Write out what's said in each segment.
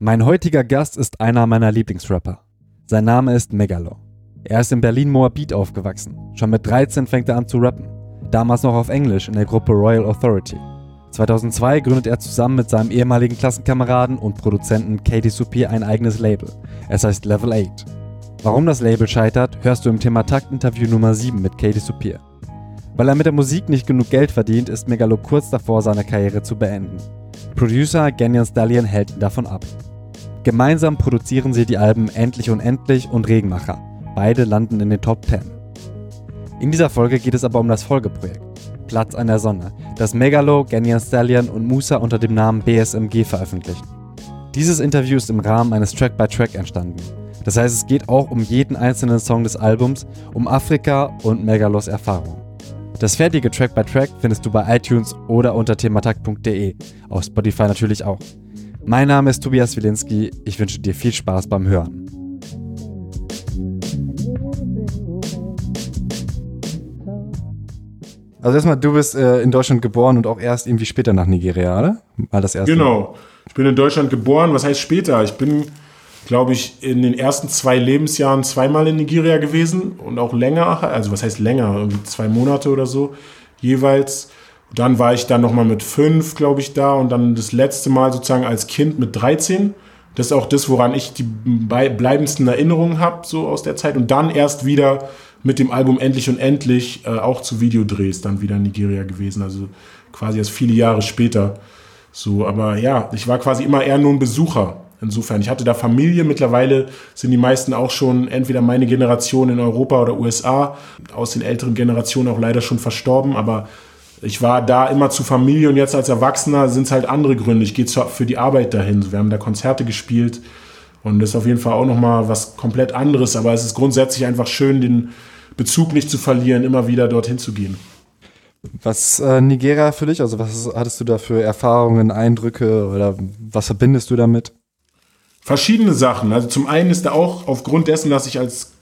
Mein heutiger Gast ist einer meiner Lieblingsrapper. Sein Name ist Megalo. Er ist in Berlin-Moabit aufgewachsen. Schon mit 13 fängt er an zu rappen. Damals noch auf Englisch in der Gruppe Royal Authority. 2002 gründet er zusammen mit seinem ehemaligen Klassenkameraden und Produzenten Katie Supir ein eigenes Label. Es heißt Level 8. Warum das Label scheitert, hörst du im Thema Takt Interview Nummer 7 mit Katie Supir. Weil er mit der Musik nicht genug Geld verdient, ist Megalo kurz davor, seine Karriere zu beenden. Producer Ganyan Stallion hält ihn davon ab. Gemeinsam produzieren sie die Alben Endlich und Endlich und Regenmacher. Beide landen in den Top 10. In dieser Folge geht es aber um das Folgeprojekt. Platz an der Sonne, das Megalo, Ganyan Stallion und Musa unter dem Namen BSMG veröffentlichen. Dieses Interview ist im Rahmen eines Track-by-Track -Track entstanden. Das heißt, es geht auch um jeden einzelnen Song des Albums, um Afrika und Megalos Erfahrung. Das fertige Track-by-Track -Track findest du bei iTunes oder unter thematakt.de, auf Spotify natürlich auch. Mein Name ist Tobias Wilinski, ich wünsche dir viel Spaß beim Hören. Also erstmal, du bist äh, in Deutschland geboren und auch erst irgendwie später nach Nigeria, oder? Mal das erste. Genau. Ich bin in Deutschland geboren. Was heißt später? Ich bin, glaube ich, in den ersten zwei Lebensjahren zweimal in Nigeria gewesen und auch länger. Also was heißt länger? Irgendwie zwei Monate oder so jeweils. Dann war ich dann nochmal mit fünf, glaube ich, da und dann das letzte Mal sozusagen als Kind mit 13. Das ist auch das, woran ich die bleibendsten Erinnerungen habe, so aus der Zeit. Und dann erst wieder mit dem Album Endlich und Endlich äh, auch zu Videodrehs dann wieder in Nigeria gewesen. Also quasi erst viele Jahre später. So, aber ja, ich war quasi immer eher nur ein Besucher. Insofern, ich hatte da Familie. Mittlerweile sind die meisten auch schon entweder meine Generation in Europa oder USA, aus den älteren Generationen auch leider schon verstorben. Aber ich war da immer zu Familie und jetzt als Erwachsener sind es halt andere Gründe. Ich gehe für die Arbeit dahin. Wir haben da Konzerte gespielt und das ist auf jeden Fall auch nochmal was komplett anderes. Aber es ist grundsätzlich einfach schön, den Bezug nicht zu verlieren, immer wieder dorthin zu gehen. Was äh, Nigeria für dich? Also was hattest du da für Erfahrungen, Eindrücke oder was verbindest du damit? Verschiedene Sachen. Also zum einen ist da auch aufgrund dessen, dass ich als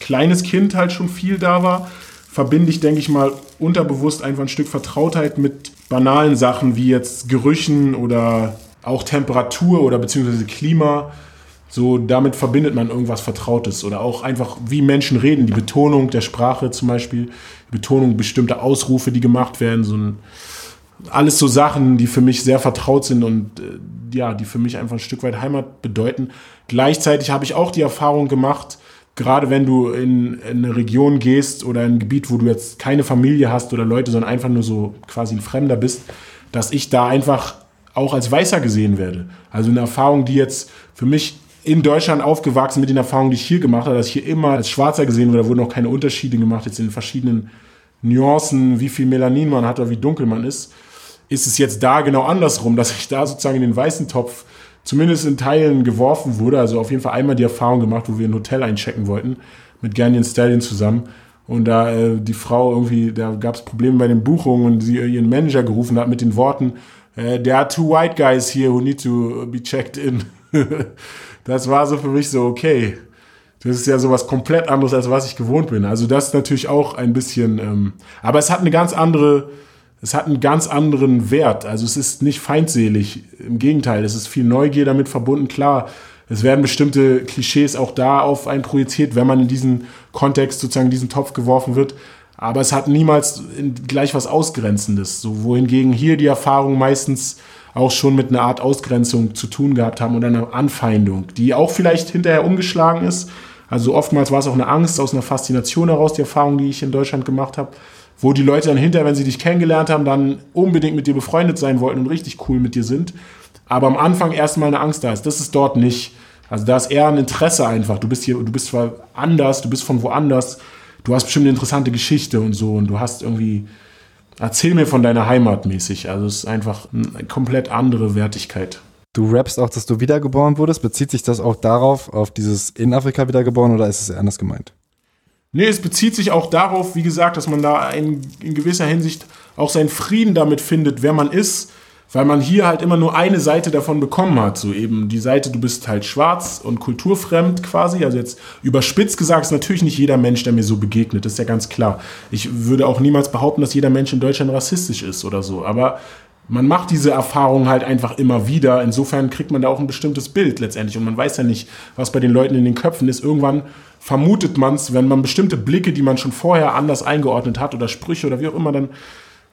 kleines Kind halt schon viel da war, verbinde ich, denke ich mal, unterbewusst einfach ein Stück Vertrautheit mit banalen Sachen wie jetzt Gerüchen oder auch Temperatur oder beziehungsweise Klima. So, damit verbindet man irgendwas Vertrautes oder auch einfach, wie Menschen reden, die Betonung der Sprache zum Beispiel, die Betonung bestimmter Ausrufe, die gemacht werden, so ein, alles so Sachen, die für mich sehr vertraut sind und äh, ja, die für mich einfach ein Stück weit Heimat bedeuten. Gleichzeitig habe ich auch die Erfahrung gemacht, gerade wenn du in, in, eine Region gehst oder in ein Gebiet, wo du jetzt keine Familie hast oder Leute, sondern einfach nur so quasi ein Fremder bist, dass ich da einfach auch als Weißer gesehen werde. Also eine Erfahrung, die jetzt für mich in Deutschland aufgewachsen mit den Erfahrungen, die ich hier gemacht habe, dass ich hier immer als Schwarzer gesehen wurde, da wurden auch keine Unterschiede gemacht, jetzt in den verschiedenen Nuancen, wie viel Melanin man hat oder wie dunkel man ist, ist es jetzt da genau andersrum, dass ich da sozusagen in den weißen Topf zumindest in Teilen geworfen wurde. Also auf jeden Fall einmal die Erfahrung gemacht, wo wir ein Hotel einchecken wollten, mit Ganyan Stallion zusammen. Und da äh, die Frau irgendwie, da gab es Probleme bei den Buchungen und sie ihren Manager gerufen hat mit den Worten, äh, there are two white guys here who need to be checked in. das war so für mich so, okay, das ist ja sowas komplett anderes, als was ich gewohnt bin. Also das ist natürlich auch ein bisschen, ähm, aber es hat eine ganz andere, es hat einen ganz anderen Wert. Also es ist nicht feindselig. Im Gegenteil, es ist viel Neugier damit verbunden. Klar, es werden bestimmte Klischees auch da auf einen projiziert, wenn man in diesen Kontext sozusagen in diesen Topf geworfen wird. Aber es hat niemals gleich was Ausgrenzendes. So, wohingegen hier die Erfahrung meistens auch schon mit einer Art Ausgrenzung zu tun gehabt haben oder einer Anfeindung, die auch vielleicht hinterher umgeschlagen ist. Also oftmals war es auch eine Angst aus einer Faszination heraus, die Erfahrung, die ich in Deutschland gemacht habe, wo die Leute dann hinterher, wenn sie dich kennengelernt haben, dann unbedingt mit dir befreundet sein wollten und richtig cool mit dir sind. Aber am Anfang erstmal eine Angst da ist. Das ist dort nicht. Also da ist eher ein Interesse einfach. Du bist hier, du bist zwar anders, du bist von woanders, du hast bestimmt eine interessante Geschichte und so und du hast irgendwie Erzähl mir von deiner Heimat mäßig. Also es ist einfach eine komplett andere Wertigkeit. Du rappst auch, dass du wiedergeboren wurdest. Bezieht sich das auch darauf, auf dieses in Afrika wiedergeboren oder ist es anders gemeint? Nee, es bezieht sich auch darauf, wie gesagt, dass man da in, in gewisser Hinsicht auch seinen Frieden damit findet, wer man ist weil man hier halt immer nur eine Seite davon bekommen hat. So eben die Seite, du bist halt schwarz und kulturfremd quasi. Also jetzt überspitzt gesagt ist natürlich nicht jeder Mensch, der mir so begegnet, das ist ja ganz klar. Ich würde auch niemals behaupten, dass jeder Mensch in Deutschland rassistisch ist oder so. Aber man macht diese Erfahrung halt einfach immer wieder. Insofern kriegt man da auch ein bestimmtes Bild letztendlich. Und man weiß ja nicht, was bei den Leuten in den Köpfen ist. Irgendwann vermutet man es, wenn man bestimmte Blicke, die man schon vorher anders eingeordnet hat oder Sprüche oder wie auch immer, dann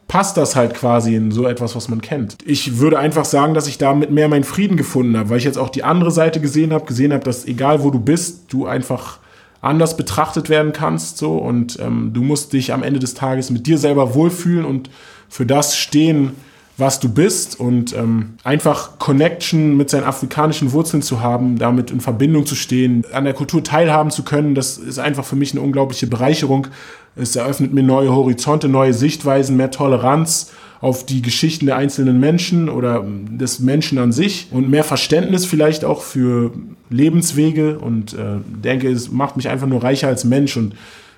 passt das halt quasi in so etwas, was man kennt. Ich würde einfach sagen, dass ich damit mehr meinen Frieden gefunden habe, weil ich jetzt auch die andere Seite gesehen habe, gesehen habe, dass egal wo du bist, du einfach anders betrachtet werden kannst so und ähm, du musst dich am Ende des Tages mit dir selber wohlfühlen und für das stehen, was du bist und ähm, einfach Connection mit seinen afrikanischen Wurzeln zu haben, damit in Verbindung zu stehen, an der Kultur teilhaben zu können, das ist einfach für mich eine unglaubliche Bereicherung. Es eröffnet mir neue Horizonte, neue Sichtweisen, mehr Toleranz auf die Geschichten der einzelnen Menschen oder des Menschen an sich und mehr Verständnis vielleicht auch für Lebenswege und äh, denke, es macht mich einfach nur reicher als Mensch und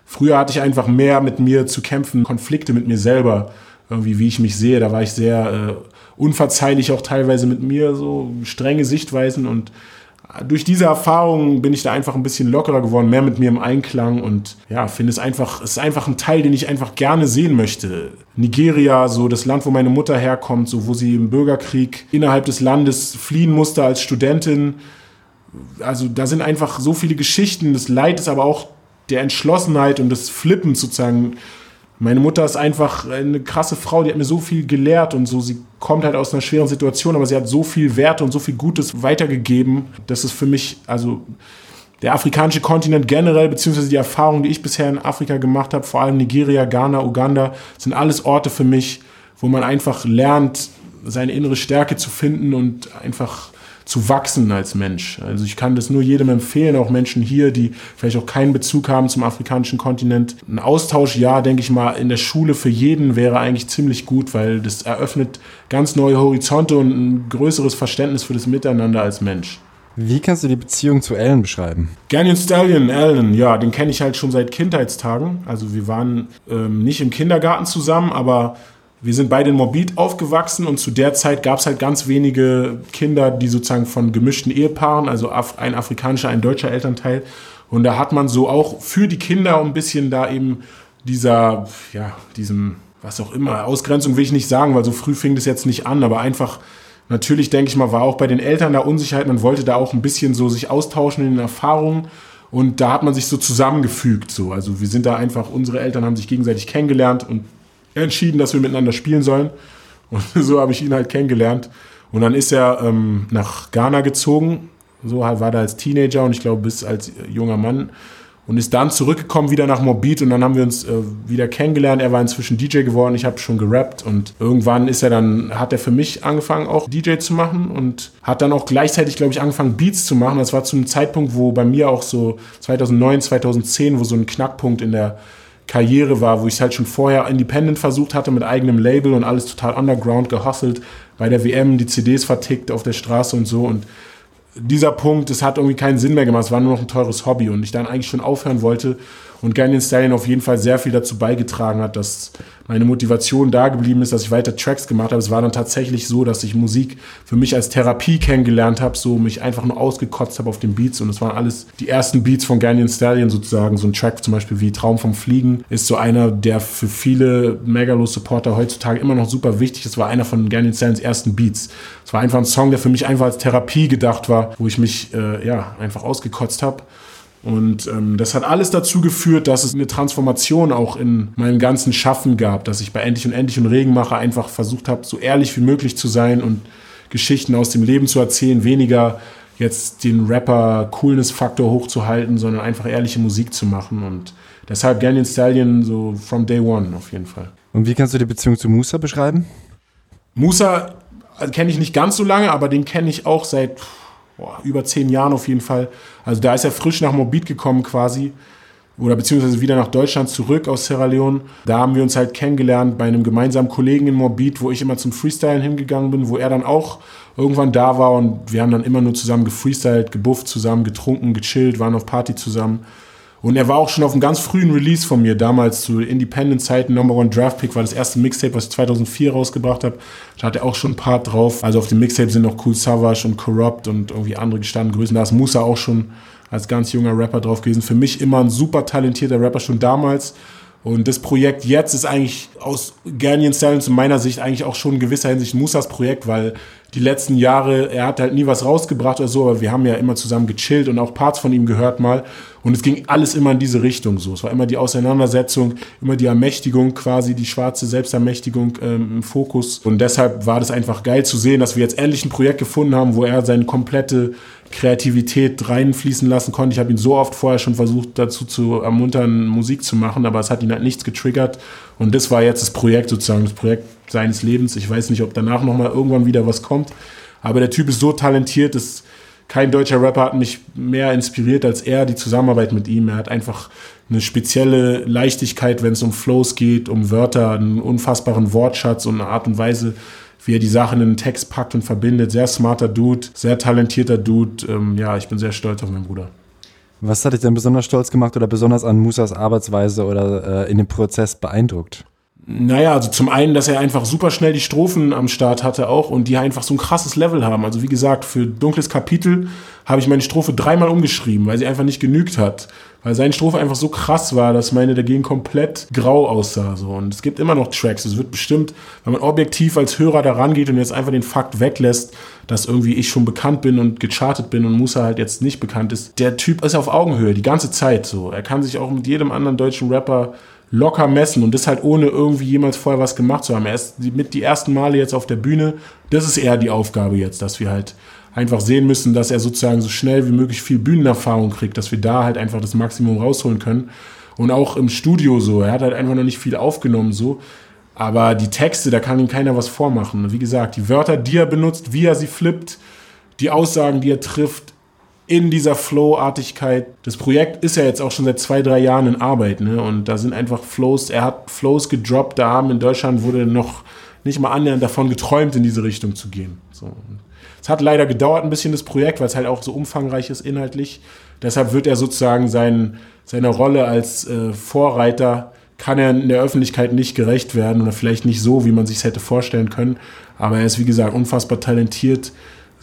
früher hatte ich einfach mehr mit mir zu kämpfen, Konflikte mit mir selber irgendwie, wie ich mich sehe. Da war ich sehr äh, unverzeihlich auch teilweise mit mir, so strenge Sichtweisen und durch diese Erfahrung bin ich da einfach ein bisschen lockerer geworden, mehr mit mir im Einklang und ja, finde es einfach, es ist einfach ein Teil, den ich einfach gerne sehen möchte. Nigeria, so das Land, wo meine Mutter herkommt, so wo sie im Bürgerkrieg innerhalb des Landes fliehen musste als Studentin. Also da sind einfach so viele Geschichten des Leides, aber auch der Entschlossenheit und des Flippens sozusagen meine Mutter ist einfach eine krasse Frau, die hat mir so viel gelehrt und so. Sie kommt halt aus einer schweren Situation, aber sie hat so viel Werte und so viel Gutes weitergegeben, dass es für mich, also der afrikanische Kontinent generell, beziehungsweise die Erfahrungen, die ich bisher in Afrika gemacht habe, vor allem Nigeria, Ghana, Uganda, sind alles Orte für mich, wo man einfach lernt, seine innere Stärke zu finden und einfach zu wachsen als Mensch. Also ich kann das nur jedem empfehlen, auch Menschen hier, die vielleicht auch keinen Bezug haben zum afrikanischen Kontinent. Ein Austausch, ja, denke ich mal, in der Schule für jeden wäre eigentlich ziemlich gut, weil das eröffnet ganz neue Horizonte und ein größeres Verständnis für das Miteinander als Mensch. Wie kannst du die Beziehung zu Ellen beschreiben? Ganyan Stallion, Ellen, ja, den kenne ich halt schon seit Kindheitstagen. Also wir waren ähm, nicht im Kindergarten zusammen, aber wir sind beide in Morbid aufgewachsen und zu der Zeit gab es halt ganz wenige Kinder, die sozusagen von gemischten Ehepaaren, also ein afrikanischer, ein deutscher Elternteil. Und da hat man so auch für die Kinder ein bisschen da eben dieser, ja, diesem, was auch immer, Ausgrenzung will ich nicht sagen, weil so früh fing das jetzt nicht an, aber einfach, natürlich denke ich mal, war auch bei den Eltern da Unsicherheit, man wollte da auch ein bisschen so sich austauschen in den Erfahrungen. Und da hat man sich so zusammengefügt, so. Also wir sind da einfach, unsere Eltern haben sich gegenseitig kennengelernt und entschieden, dass wir miteinander spielen sollen. Und so habe ich ihn halt kennengelernt. Und dann ist er ähm, nach Ghana gezogen. So halt war er als Teenager und ich glaube bis als junger Mann. Und ist dann zurückgekommen wieder nach Morbid und dann haben wir uns äh, wieder kennengelernt. Er war inzwischen DJ geworden, ich habe schon gerappt und irgendwann ist er dann, hat er für mich angefangen auch DJ zu machen und hat dann auch gleichzeitig, glaube ich, angefangen Beats zu machen. Das war zu einem Zeitpunkt, wo bei mir auch so 2009, 2010, wo so ein Knackpunkt in der Karriere war, wo ich es halt schon vorher independent versucht hatte mit eigenem Label und alles total underground gehustelt, bei der WM die CDs vertickt auf der Straße und so. Und dieser Punkt, es hat irgendwie keinen Sinn mehr gemacht, es war nur noch ein teures Hobby. Und ich dann eigentlich schon aufhören wollte und Ganyan Stallion auf jeden Fall sehr viel dazu beigetragen hat, dass meine Motivation da geblieben ist, dass ich weiter Tracks gemacht habe. Es war dann tatsächlich so, dass ich Musik für mich als Therapie kennengelernt habe, so mich einfach nur ausgekotzt habe auf den Beats und es waren alles die ersten Beats von Ganyan Stallion sozusagen. So ein Track zum Beispiel wie Traum vom Fliegen ist so einer, der für viele Megalo-Supporter heutzutage immer noch super wichtig ist. war einer von Ganyan Stallions ersten Beats. Es war einfach ein Song, der für mich einfach als Therapie gedacht war, wo ich mich äh, ja einfach ausgekotzt habe. Und ähm, das hat alles dazu geführt, dass es eine Transformation auch in meinem ganzen Schaffen gab, dass ich bei Endlich und Endlich und Regenmacher einfach versucht habe, so ehrlich wie möglich zu sein und Geschichten aus dem Leben zu erzählen, weniger jetzt den Rapper-Coolness-Faktor hochzuhalten, sondern einfach ehrliche Musik zu machen. Und deshalb Ganyan Stallion so from day one auf jeden Fall. Und wie kannst du die Beziehung zu Musa beschreiben? Musa äh, kenne ich nicht ganz so lange, aber den kenne ich auch seit boah, über zehn Jahren auf jeden Fall. Also da ist er frisch nach Morbid gekommen quasi oder beziehungsweise wieder nach Deutschland zurück aus Sierra Leone. Da haben wir uns halt kennengelernt bei einem gemeinsamen Kollegen in Morbid, wo ich immer zum Freestylen hingegangen bin, wo er dann auch irgendwann da war und wir haben dann immer nur zusammen gefreestylt, gebufft zusammen, getrunken, gechillt, waren auf Party zusammen. Und er war auch schon auf einem ganz frühen Release von mir, damals zu Independent-Zeiten, Number One Draft Pick, war das erste Mixtape, was ich 2004 rausgebracht habe. Da hat er auch schon ein Part drauf. Also auf dem Mixtape sind noch Cool Savage und Corrupt und irgendwie andere gestanden Größen. Da ist Musa auch schon als ganz junger Rapper drauf gewesen. Für mich immer ein super talentierter Rapper schon damals. Und das Projekt jetzt ist eigentlich aus Ghanaian Stallions in meiner Sicht eigentlich auch schon in gewisser Hinsicht Musas Projekt, weil die letzten Jahre, er hat halt nie was rausgebracht oder so, aber wir haben ja immer zusammen gechillt und auch Parts von ihm gehört mal. Und es ging alles immer in diese Richtung so. Es war immer die Auseinandersetzung, immer die Ermächtigung quasi, die schwarze Selbstermächtigung ähm, im Fokus. Und deshalb war das einfach geil zu sehen, dass wir jetzt endlich ein Projekt gefunden haben, wo er seine komplette Kreativität reinfließen lassen konnte. Ich habe ihn so oft vorher schon versucht, dazu zu ermuntern, Musik zu machen, aber es hat ihn halt nichts getriggert. Und das war jetzt das Projekt sozusagen, das Projekt seines Lebens. Ich weiß nicht, ob danach nochmal irgendwann wieder was kommt. Aber der Typ ist so talentiert, dass kein deutscher Rapper hat mich mehr inspiriert als er, die Zusammenarbeit mit ihm. Er hat einfach eine spezielle Leichtigkeit, wenn es um Flows geht, um Wörter, einen unfassbaren Wortschatz und eine Art und Weise, wie er die Sachen in den Text packt und verbindet. Sehr smarter Dude, sehr talentierter Dude. Ähm, ja, ich bin sehr stolz auf meinen Bruder. Was hat dich denn besonders stolz gemacht oder besonders an Musas Arbeitsweise oder äh, in dem Prozess beeindruckt? Naja, also zum einen, dass er einfach super schnell die Strophen am Start hatte auch und die einfach so ein krasses Level haben. Also wie gesagt, für dunkles Kapitel habe ich meine Strophe dreimal umgeschrieben, weil sie einfach nicht genügt hat. Weil seine Strophe einfach so krass war, dass meine dagegen komplett grau aussah. So. Und es gibt immer noch Tracks. Es wird bestimmt, wenn man objektiv als Hörer da rangeht und jetzt einfach den Fakt weglässt, dass irgendwie ich schon bekannt bin und gechartet bin und Musa halt jetzt nicht bekannt ist. Der Typ ist auf Augenhöhe die ganze Zeit so. Er kann sich auch mit jedem anderen deutschen Rapper locker messen und das halt ohne irgendwie jemals vorher was gemacht zu haben. Er ist mit die ersten Male jetzt auf der Bühne. Das ist eher die Aufgabe jetzt, dass wir halt einfach sehen müssen, dass er sozusagen so schnell wie möglich viel Bühnenerfahrung kriegt, dass wir da halt einfach das Maximum rausholen können. Und auch im Studio so. Er hat halt einfach noch nicht viel aufgenommen so. Aber die Texte, da kann ihm keiner was vormachen. Wie gesagt, die Wörter, die er benutzt, wie er sie flippt, die Aussagen, die er trifft, in dieser Flow-Artigkeit. Das Projekt ist ja jetzt auch schon seit zwei, drei Jahren in Arbeit, ne? Und da sind einfach Flows, er hat Flows gedroppt, da haben in Deutschland wurde noch nicht mal annähernd davon geträumt, in diese Richtung zu gehen. So. Es hat leider gedauert ein bisschen das Projekt, weil es halt auch so umfangreich ist inhaltlich. Deshalb wird er sozusagen sein, seiner Rolle als äh, Vorreiter kann er in der Öffentlichkeit nicht gerecht werden oder vielleicht nicht so, wie man sich hätte vorstellen können. Aber er ist, wie gesagt, unfassbar talentiert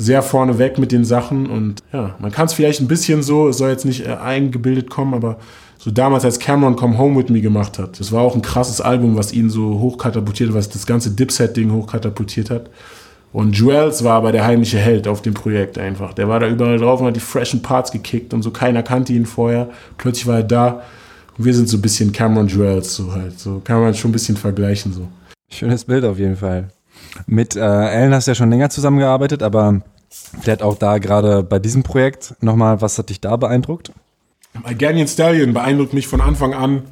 sehr vorne weg mit den Sachen und ja, man kann es vielleicht ein bisschen so, es soll jetzt nicht äh, eingebildet kommen, aber so damals, als Cameron Come Home With Me gemacht hat, das war auch ein krasses Album, was ihn so hochkatapultiert, was das ganze Dipset-Ding hochkatapultiert hat. Und Juels war aber der heimliche Held auf dem Projekt einfach. Der war da überall drauf und hat die freshen Parts gekickt und so keiner kannte ihn vorher. Plötzlich war er da und wir sind so ein bisschen Cameron Juels so halt. So kann man schon ein bisschen vergleichen so. Schönes Bild auf jeden Fall. Mit äh, Ellen hast du ja schon länger zusammengearbeitet, aber vielleicht auch da gerade bei diesem Projekt nochmal, was hat dich da beeindruckt? Ganyan Stallion beeindruckt mich von Anfang an,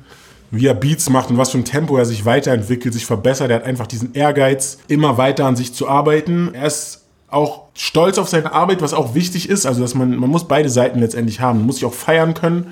wie er Beats macht und was für ein Tempo er sich weiterentwickelt, sich verbessert. Er hat einfach diesen Ehrgeiz, immer weiter an sich zu arbeiten. Er ist auch stolz auf seine Arbeit, was auch wichtig ist. Also, dass man, man muss beide Seiten letztendlich haben. Man muss sich auch feiern können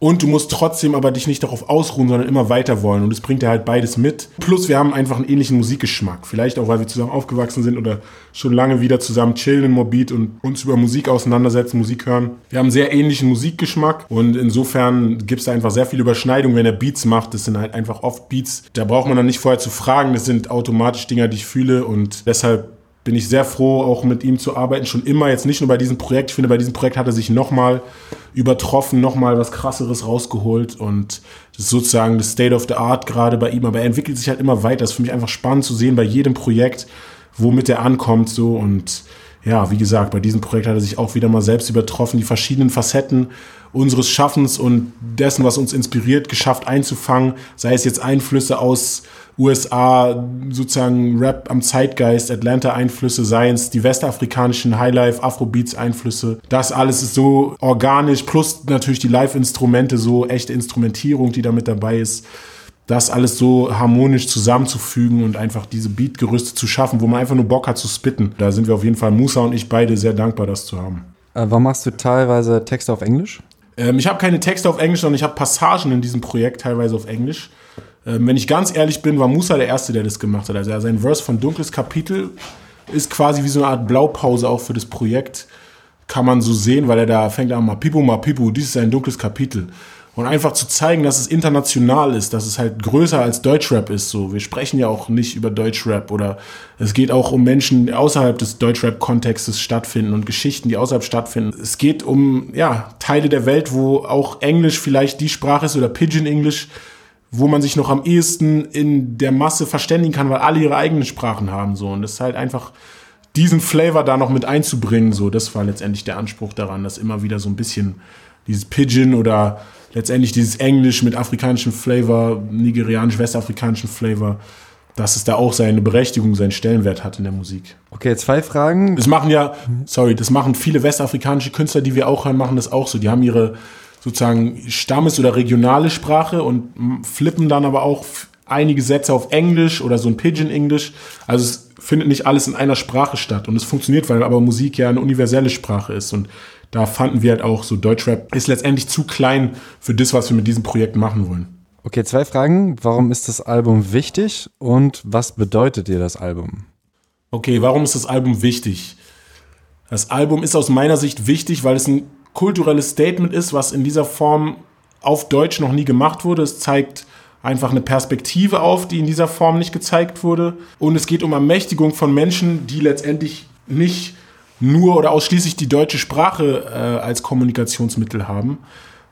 und du musst trotzdem aber dich nicht darauf ausruhen, sondern immer weiter wollen. Und das bringt er halt beides mit. Plus wir haben einfach einen ähnlichen Musikgeschmack. Vielleicht auch, weil wir zusammen aufgewachsen sind oder schon lange wieder zusammen chillen in Morbid und uns über Musik auseinandersetzen, Musik hören. Wir haben einen sehr ähnlichen Musikgeschmack und insofern gibt es da einfach sehr viel Überschneidung, wenn er Beats macht. Das sind halt einfach oft Beats. Da braucht man dann nicht vorher zu fragen. Das sind automatisch Dinger, die ich fühle und deshalb bin ich sehr froh, auch mit ihm zu arbeiten. Schon immer, jetzt nicht nur bei diesem Projekt. Ich finde, bei diesem Projekt hat er sich nochmal übertroffen, nochmal was krasseres rausgeholt. Und das ist sozusagen das State of the Art gerade bei ihm. Aber er entwickelt sich halt immer weiter. Das ist für mich einfach spannend zu sehen bei jedem Projekt, womit er ankommt. So und ja, wie gesagt, bei diesem Projekt hat er sich auch wieder mal selbst übertroffen, die verschiedenen Facetten unseres Schaffens und dessen, was uns inspiriert, geschafft einzufangen, sei es jetzt Einflüsse aus USA, sozusagen Rap am Zeitgeist, Atlanta-Einflüsse, sei es die westafrikanischen Highlife, Afrobeats-Einflüsse. Das alles ist so organisch, plus natürlich die Live-Instrumente, so echte Instrumentierung, die da mit dabei ist. Das alles so harmonisch zusammenzufügen und einfach diese Beatgerüste zu schaffen, wo man einfach nur Bock hat zu spitten. Da sind wir auf jeden Fall, Musa und ich beide, sehr dankbar, das zu haben. Äh, warum machst du teilweise Texte auf Englisch? Ähm, ich habe keine Texte auf Englisch, sondern ich habe Passagen in diesem Projekt teilweise auf Englisch. Ähm, wenn ich ganz ehrlich bin, war Musa der Erste, der das gemacht hat. Also sein Verse von Dunkles Kapitel ist quasi wie so eine Art Blaupause auch für das Projekt. Kann man so sehen, weil er da fängt an, mal Pipo, mal Pipo, dies ist ein dunkles Kapitel. Und einfach zu zeigen, dass es international ist, dass es halt größer als Deutschrap ist. So, wir sprechen ja auch nicht über Deutschrap oder es geht auch um Menschen, die außerhalb des Deutschrap-Kontextes stattfinden und Geschichten, die außerhalb stattfinden. Es geht um ja Teile der Welt, wo auch Englisch vielleicht die Sprache ist oder Pidgin English, wo man sich noch am ehesten in der Masse verständigen kann, weil alle ihre eigenen Sprachen haben so und das ist halt einfach diesen Flavor da noch mit einzubringen, so das war letztendlich der Anspruch daran, dass immer wieder so ein bisschen dieses Pidgin oder letztendlich dieses Englisch mit afrikanischem Flavor, nigerianisch-westafrikanischem Flavor, dass es da auch seine Berechtigung, seinen Stellenwert hat in der Musik. Okay, zwei Fragen. Das machen ja, sorry, das machen viele westafrikanische Künstler, die wir auch hören, machen das auch so. Die haben ihre sozusagen Stammes- oder regionale Sprache und flippen dann aber auch einige Sätze auf Englisch oder so ein Pidgin-Englisch. Also es findet nicht alles in einer Sprache statt und es funktioniert, weil aber Musik ja eine universelle Sprache ist und da fanden wir halt auch so Deutschrap ist letztendlich zu klein für das, was wir mit diesem Projekt machen wollen. Okay, zwei Fragen. Warum ist das Album wichtig und was bedeutet dir das Album? Okay, warum ist das Album wichtig? Das Album ist aus meiner Sicht wichtig, weil es ein kulturelles Statement ist, was in dieser Form auf Deutsch noch nie gemacht wurde. Es zeigt einfach eine Perspektive auf, die in dieser Form nicht gezeigt wurde. Und es geht um Ermächtigung von Menschen, die letztendlich nicht nur oder ausschließlich die deutsche Sprache äh, als Kommunikationsmittel haben,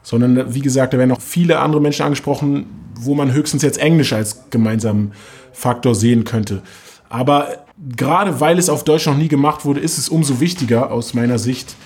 sondern wie gesagt, da werden auch viele andere Menschen angesprochen, wo man höchstens jetzt Englisch als gemeinsamen Faktor sehen könnte. Aber gerade weil es auf Deutsch noch nie gemacht wurde, ist es umso wichtiger aus meiner Sicht,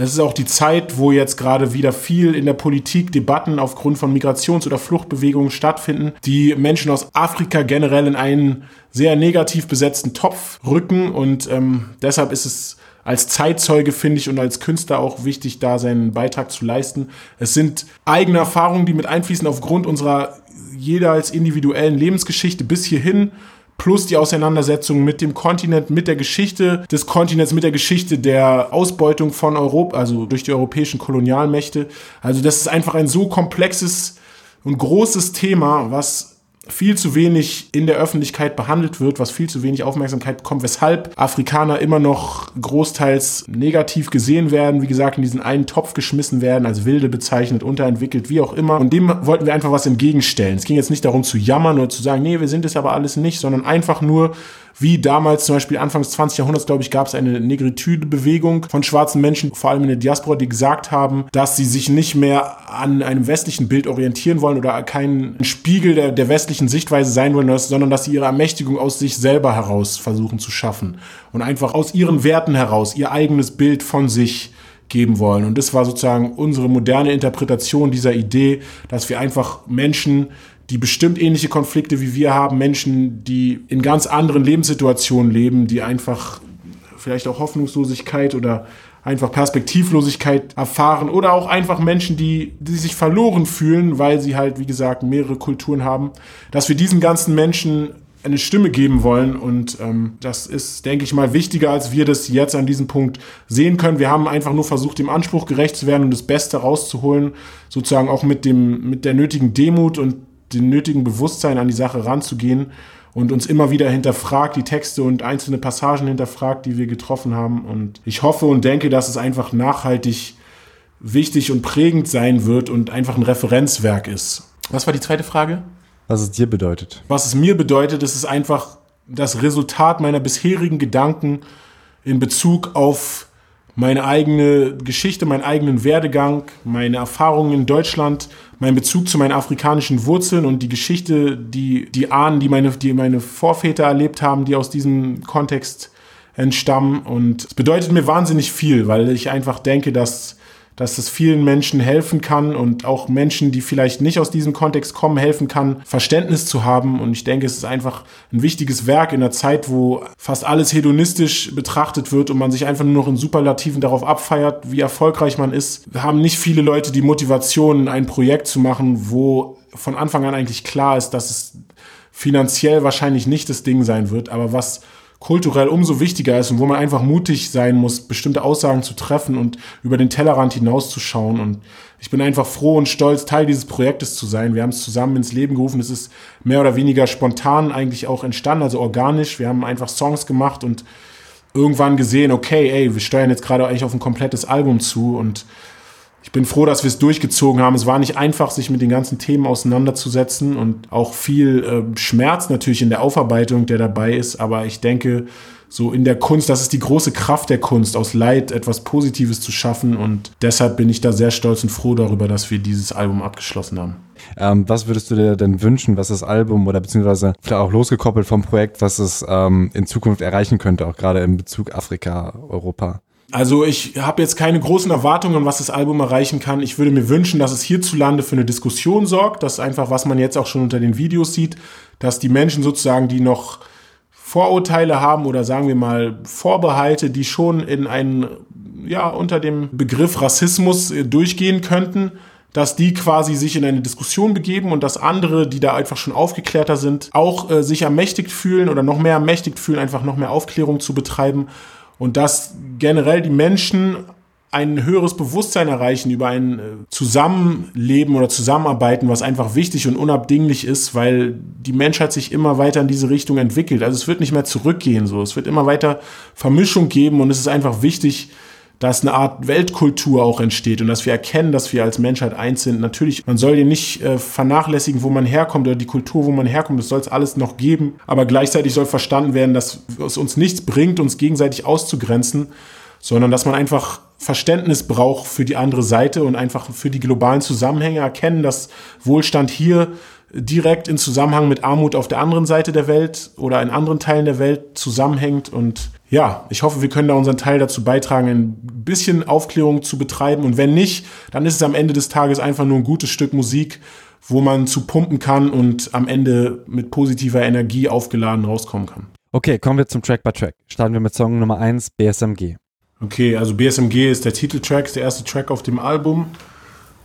es ist auch die Zeit, wo jetzt gerade wieder viel in der Politik Debatten aufgrund von Migrations- oder Fluchtbewegungen stattfinden, die Menschen aus Afrika generell in einen sehr negativ besetzten Topf rücken. Und ähm, deshalb ist es als Zeitzeuge, finde ich, und als Künstler auch wichtig, da seinen Beitrag zu leisten. Es sind eigene Erfahrungen, die mit einfließen aufgrund unserer jeder als individuellen Lebensgeschichte bis hierhin plus die Auseinandersetzung mit dem Kontinent, mit der Geschichte des Kontinents, mit der Geschichte der Ausbeutung von Europa, also durch die europäischen Kolonialmächte. Also das ist einfach ein so komplexes und großes Thema, was viel zu wenig in der Öffentlichkeit behandelt wird, was viel zu wenig Aufmerksamkeit bekommt, weshalb Afrikaner immer noch großteils negativ gesehen werden, wie gesagt, in diesen einen Topf geschmissen werden, als wilde bezeichnet, unterentwickelt, wie auch immer. Und dem wollten wir einfach was entgegenstellen. Es ging jetzt nicht darum zu jammern oder zu sagen, nee, wir sind es aber alles nicht, sondern einfach nur wie damals zum Beispiel Anfangs 20. Jahrhunderts, glaube ich, gab es eine Negritude-Bewegung von schwarzen Menschen, vor allem in der Diaspora, die gesagt haben, dass sie sich nicht mehr an einem westlichen Bild orientieren wollen oder kein Spiegel der, der westlichen Sichtweise sein wollen, sondern dass sie ihre Ermächtigung aus sich selber heraus versuchen zu schaffen und einfach aus ihren Werten heraus ihr eigenes Bild von sich geben wollen. Und das war sozusagen unsere moderne Interpretation dieser Idee, dass wir einfach Menschen die bestimmt ähnliche Konflikte wie wir haben, Menschen, die in ganz anderen Lebenssituationen leben, die einfach vielleicht auch Hoffnungslosigkeit oder einfach Perspektivlosigkeit erfahren oder auch einfach Menschen, die, die sich verloren fühlen, weil sie halt, wie gesagt, mehrere Kulturen haben, dass wir diesen ganzen Menschen eine Stimme geben wollen. Und ähm, das ist, denke ich mal, wichtiger, als wir das jetzt an diesem Punkt sehen können. Wir haben einfach nur versucht, dem Anspruch gerecht zu werden und das Beste rauszuholen, sozusagen auch mit dem, mit der nötigen Demut und den nötigen Bewusstsein an die Sache ranzugehen und uns immer wieder hinterfragt, die Texte und einzelne Passagen hinterfragt, die wir getroffen haben. Und ich hoffe und denke, dass es einfach nachhaltig wichtig und prägend sein wird und einfach ein Referenzwerk ist. Was war die zweite Frage? Was es dir bedeutet. Was es mir bedeutet, ist es einfach das Resultat meiner bisherigen Gedanken in Bezug auf meine eigene Geschichte, meinen eigenen Werdegang, meine Erfahrungen in Deutschland, mein Bezug zu meinen afrikanischen Wurzeln und die Geschichte, die, die Ahnen, die meine, die meine Vorväter erlebt haben, die aus diesem Kontext entstammen. Und es bedeutet mir wahnsinnig viel, weil ich einfach denke, dass dass es vielen Menschen helfen kann und auch Menschen, die vielleicht nicht aus diesem Kontext kommen, helfen kann, Verständnis zu haben. Und ich denke, es ist einfach ein wichtiges Werk in einer Zeit, wo fast alles hedonistisch betrachtet wird und man sich einfach nur noch in Superlativen darauf abfeiert, wie erfolgreich man ist. Wir haben nicht viele Leute die Motivation, ein Projekt zu machen, wo von Anfang an eigentlich klar ist, dass es finanziell wahrscheinlich nicht das Ding sein wird, aber was kulturell umso wichtiger ist und wo man einfach mutig sein muss, bestimmte Aussagen zu treffen und über den Tellerrand hinauszuschauen. Und ich bin einfach froh und stolz, Teil dieses Projektes zu sein. Wir haben es zusammen ins Leben gerufen. Es ist mehr oder weniger spontan eigentlich auch entstanden, also organisch. Wir haben einfach Songs gemacht und irgendwann gesehen, okay, ey, wir steuern jetzt gerade eigentlich auf ein komplettes Album zu und ich bin froh, dass wir es durchgezogen haben. Es war nicht einfach, sich mit den ganzen Themen auseinanderzusetzen und auch viel äh, Schmerz natürlich in der Aufarbeitung, der dabei ist. Aber ich denke, so in der Kunst, das ist die große Kraft der Kunst, aus Leid etwas Positives zu schaffen. Und deshalb bin ich da sehr stolz und froh darüber, dass wir dieses Album abgeschlossen haben. Ähm, was würdest du dir denn wünschen, was das Album oder beziehungsweise vielleicht auch losgekoppelt vom Projekt, was es ähm, in Zukunft erreichen könnte, auch gerade in Bezug Afrika, Europa? Also ich habe jetzt keine großen Erwartungen, was das Album erreichen kann. Ich würde mir wünschen, dass es hierzulande für eine Diskussion sorgt. Das ist einfach, was man jetzt auch schon unter den Videos sieht, dass die Menschen sozusagen, die noch Vorurteile haben oder sagen wir mal Vorbehalte, die schon in einen, ja, unter dem Begriff Rassismus äh, durchgehen könnten, dass die quasi sich in eine Diskussion begeben und dass andere, die da einfach schon aufgeklärter sind, auch äh, sich ermächtigt fühlen oder noch mehr ermächtigt fühlen, einfach noch mehr Aufklärung zu betreiben und dass generell die Menschen ein höheres Bewusstsein erreichen über ein äh, Zusammenleben oder Zusammenarbeiten, was einfach wichtig und unabdinglich ist, weil die Menschheit sich immer weiter in diese Richtung entwickelt. Also es wird nicht mehr zurückgehen, so. Es wird immer weiter Vermischung geben und es ist einfach wichtig, dass eine Art Weltkultur auch entsteht und dass wir erkennen, dass wir als Menschheit eins sind. Natürlich, man soll den nicht äh, vernachlässigen, wo man herkommt oder die Kultur, wo man herkommt. Das soll es alles noch geben. Aber gleichzeitig soll verstanden werden, dass es uns nichts bringt, uns gegenseitig auszugrenzen, sondern dass man einfach Verständnis braucht für die andere Seite und einfach für die globalen Zusammenhänge erkennen, dass Wohlstand hier direkt in Zusammenhang mit Armut auf der anderen Seite der Welt oder in anderen Teilen der Welt zusammenhängt. Und ja, ich hoffe, wir können da unseren Teil dazu beitragen, ein bisschen Aufklärung zu betreiben. Und wenn nicht, dann ist es am Ende des Tages einfach nur ein gutes Stück Musik, wo man zu pumpen kann und am Ende mit positiver Energie aufgeladen rauskommen kann. Okay, kommen wir zum Track by Track. Starten wir mit Song Nummer 1, BSMG. Okay, also BSMG ist der Titeltrack, ist der erste Track auf dem Album.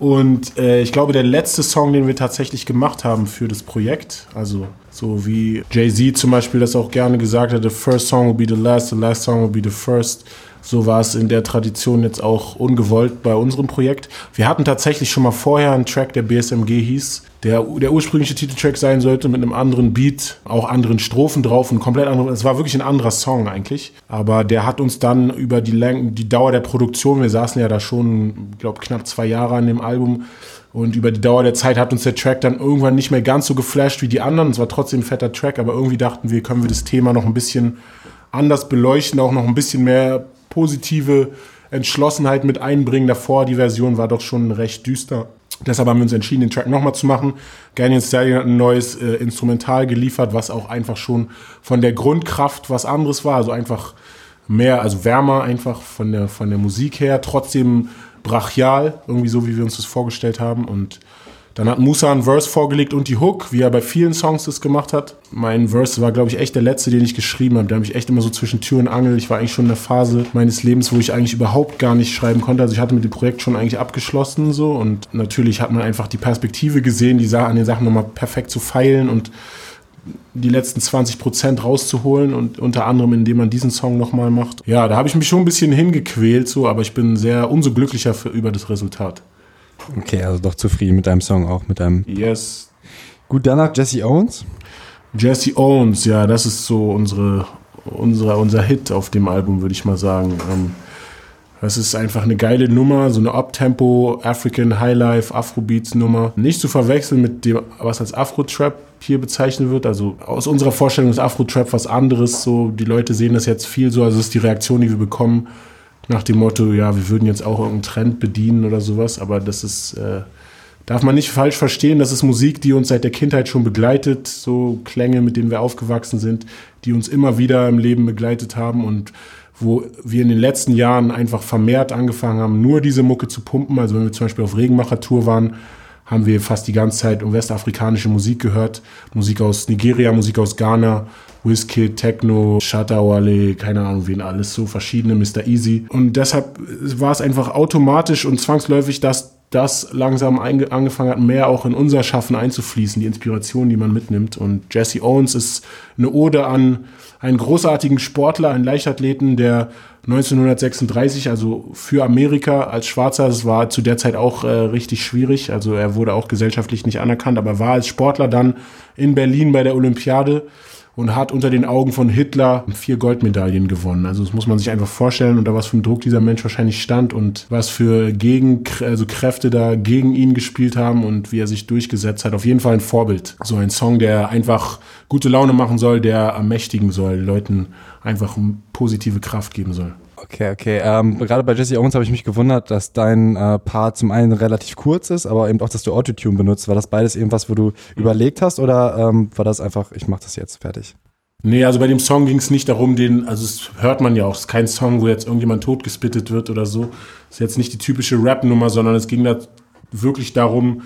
Und äh, ich glaube, der letzte Song, den wir tatsächlich gemacht haben für das Projekt, also so wie Jay-Z zum Beispiel das auch gerne gesagt hat, the first song will be the last, the last song will be the first. So war es in der Tradition jetzt auch ungewollt bei unserem Projekt. Wir hatten tatsächlich schon mal vorher einen Track, der BSMG hieß, der der ursprüngliche Titeltrack sein sollte mit einem anderen Beat, auch anderen Strophen drauf und komplett anderen. Es war wirklich ein anderer Song eigentlich, aber der hat uns dann über die Länge, die Dauer der Produktion, wir saßen ja da schon, glaube knapp zwei Jahre an dem Album und über die Dauer der Zeit hat uns der Track dann irgendwann nicht mehr ganz so geflasht wie die anderen. Es war trotzdem ein fetter Track, aber irgendwie dachten wir, können wir das Thema noch ein bisschen anders beleuchten, auch noch ein bisschen mehr positive Entschlossenheit mit einbringen. Davor, die Version war doch schon recht düster. Deshalb haben wir uns entschieden, den Track nochmal zu machen. Ganyan Stallion hat ein neues äh, Instrumental geliefert, was auch einfach schon von der Grundkraft was anderes war. Also einfach mehr, also wärmer einfach von der, von der Musik her. Trotzdem brachial, irgendwie so, wie wir uns das vorgestellt haben. Und dann hat Musa ein Verse vorgelegt und die Hook, wie er bei vielen Songs das gemacht hat. Mein Verse war, glaube ich, echt der letzte, den ich geschrieben habe. Da habe ich echt immer so zwischen Tür und Angel. Ich war eigentlich schon in der Phase meines Lebens, wo ich eigentlich überhaupt gar nicht schreiben konnte. Also ich hatte mit dem Projekt schon eigentlich abgeschlossen so. Und natürlich hat man einfach die Perspektive gesehen, die an den Sachen nochmal perfekt zu feilen und die letzten 20 Prozent rauszuholen und unter anderem, indem man diesen Song nochmal macht. Ja, da habe ich mich schon ein bisschen hingequält, so, aber ich bin sehr umso glücklicher für, über das Resultat. Okay, also doch zufrieden mit deinem Song auch, mit deinem. Yes. Gut, danach Jesse Owens. Jesse Owens, ja, das ist so unsere, unsere, unser Hit auf dem Album, würde ich mal sagen. Ähm, das ist einfach eine geile Nummer, so eine Uptempo, African Highlife, Afrobeats Nummer. Nicht zu verwechseln mit dem, was als Afro-Trap hier bezeichnet wird. Also aus unserer Vorstellung ist Afro-Trap was anderes. So, die Leute sehen das jetzt viel so. Also das ist die Reaktion, die wir bekommen nach dem Motto, ja, wir würden jetzt auch irgendeinen Trend bedienen oder sowas, aber das ist, äh, darf man nicht falsch verstehen, das ist Musik, die uns seit der Kindheit schon begleitet, so Klänge, mit denen wir aufgewachsen sind, die uns immer wieder im Leben begleitet haben und wo wir in den letzten Jahren einfach vermehrt angefangen haben, nur diese Mucke zu pumpen. Also wenn wir zum Beispiel auf Regenmacher-Tour waren, haben wir fast die ganze Zeit westafrikanische Musik gehört. Musik aus Nigeria, Musik aus Ghana, Wizkid, Techno, Shatawale, keine Ahnung wen alles, so verschiedene, Mr. Easy. Und deshalb war es einfach automatisch und zwangsläufig, dass das langsam angefangen hat, mehr auch in unser Schaffen einzufließen, die Inspiration, die man mitnimmt. Und Jesse Owens ist eine Ode an einen großartigen Sportler, einen Leichtathleten, der 1936, also für Amerika als Schwarzer, das war zu der Zeit auch äh, richtig schwierig. Also er wurde auch gesellschaftlich nicht anerkannt, aber war als Sportler dann in Berlin bei der Olympiade und hat unter den Augen von Hitler vier Goldmedaillen gewonnen. Also das muss man sich einfach vorstellen, unter was für einem Druck dieser Mensch wahrscheinlich stand und was für Gegen, also Kräfte da gegen ihn gespielt haben und wie er sich durchgesetzt hat. Auf jeden Fall ein Vorbild. So ein Song, der einfach gute Laune machen soll, der ermächtigen soll, Leuten einfach positive Kraft geben soll. Okay, okay. Ähm, gerade bei Jesse Owens habe ich mich gewundert, dass dein äh, Part zum einen relativ kurz ist, aber eben auch, dass du Autotune benutzt. War das beides irgendwas, wo du mhm. überlegt hast oder ähm, war das einfach, ich mache das jetzt fertig? Nee, also bei dem Song ging es nicht darum, den, also es hört man ja auch, es ist kein Song, wo jetzt irgendjemand totgespittet wird oder so. Es ist jetzt nicht die typische Rap-Nummer, sondern es ging da wirklich darum,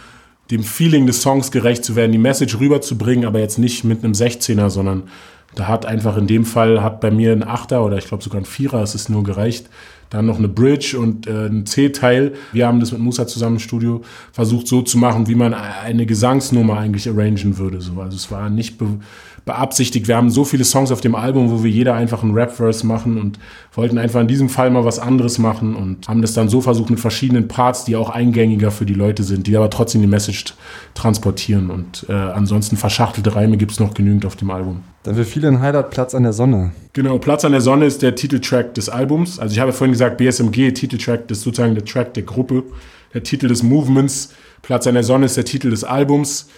dem Feeling des Songs gerecht zu werden, die Message rüberzubringen, aber jetzt nicht mit einem 16er, sondern da hat einfach in dem Fall, hat bei mir ein Achter oder ich glaube sogar ein Vierer, es ist nur gereicht, dann noch eine Bridge und äh, ein C-Teil. Wir haben das mit Musa zusammen im Studio versucht so zu machen, wie man eine Gesangsnummer eigentlich arrangen würde. So. Also es war nicht beabsichtigt. Wir haben so viele Songs auf dem Album, wo wir jeder einfach einen Rap-Verse machen und wollten einfach in diesem Fall mal was anderes machen und haben das dann so versucht mit verschiedenen Parts, die auch eingängiger für die Leute sind, die aber trotzdem die Message transportieren. Und äh, ansonsten verschachtelte Reime gibt es noch genügend auf dem Album. Dann für viele ein Highlight Platz an der Sonne. Genau, Platz an der Sonne ist der Titeltrack des Albums. Also ich habe vorhin gesagt, BSMG, Titeltrack, das ist sozusagen der Track der Gruppe, der Titel des Movements. Platz an der Sonne ist der Titel des Albums